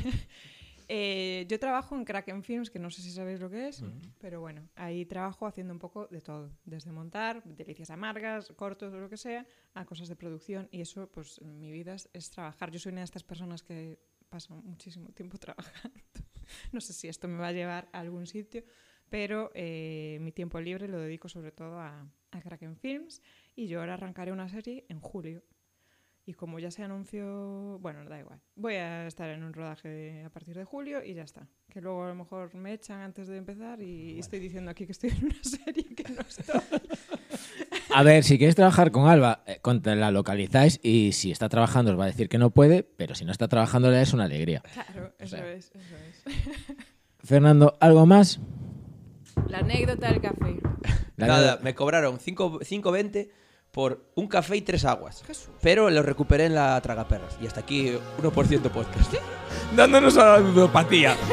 Speaker 3: Eh, yo trabajo en Kraken Films, que no sé si sabéis lo que es, pero bueno, ahí trabajo haciendo un poco de todo, desde montar, delicias amargas, cortos o lo que sea, a cosas de producción y eso, pues mi vida es, es trabajar. Yo soy una de estas personas que pasan muchísimo tiempo trabajando. no sé si esto me va a llevar a algún sitio, pero eh, mi tiempo libre lo dedico sobre todo a, a Kraken Films y yo ahora arrancaré una serie en julio. Y como ya se anunció, bueno, da igual. Voy a estar en un rodaje a partir de julio y ya está. Que luego a lo mejor me echan antes de empezar y estoy diciendo aquí que estoy en una serie que no estoy.
Speaker 2: A ver, si queréis trabajar con Alba, eh, con- la localizáis y si está trabajando os va a decir que no puede, pero si no está trabajando le es una alegría.
Speaker 3: Claro, eso
Speaker 2: sea.
Speaker 3: es, eso es.
Speaker 2: Fernando, ¿algo más?
Speaker 3: La anécdota del café.
Speaker 2: La
Speaker 1: Nada, me cobraron 5 5.20 por un café y tres aguas.
Speaker 3: Jesús.
Speaker 1: Pero lo recuperé en la tragaperras. Y hasta aquí 1% podcast.
Speaker 2: Dándonos a la ludopatía.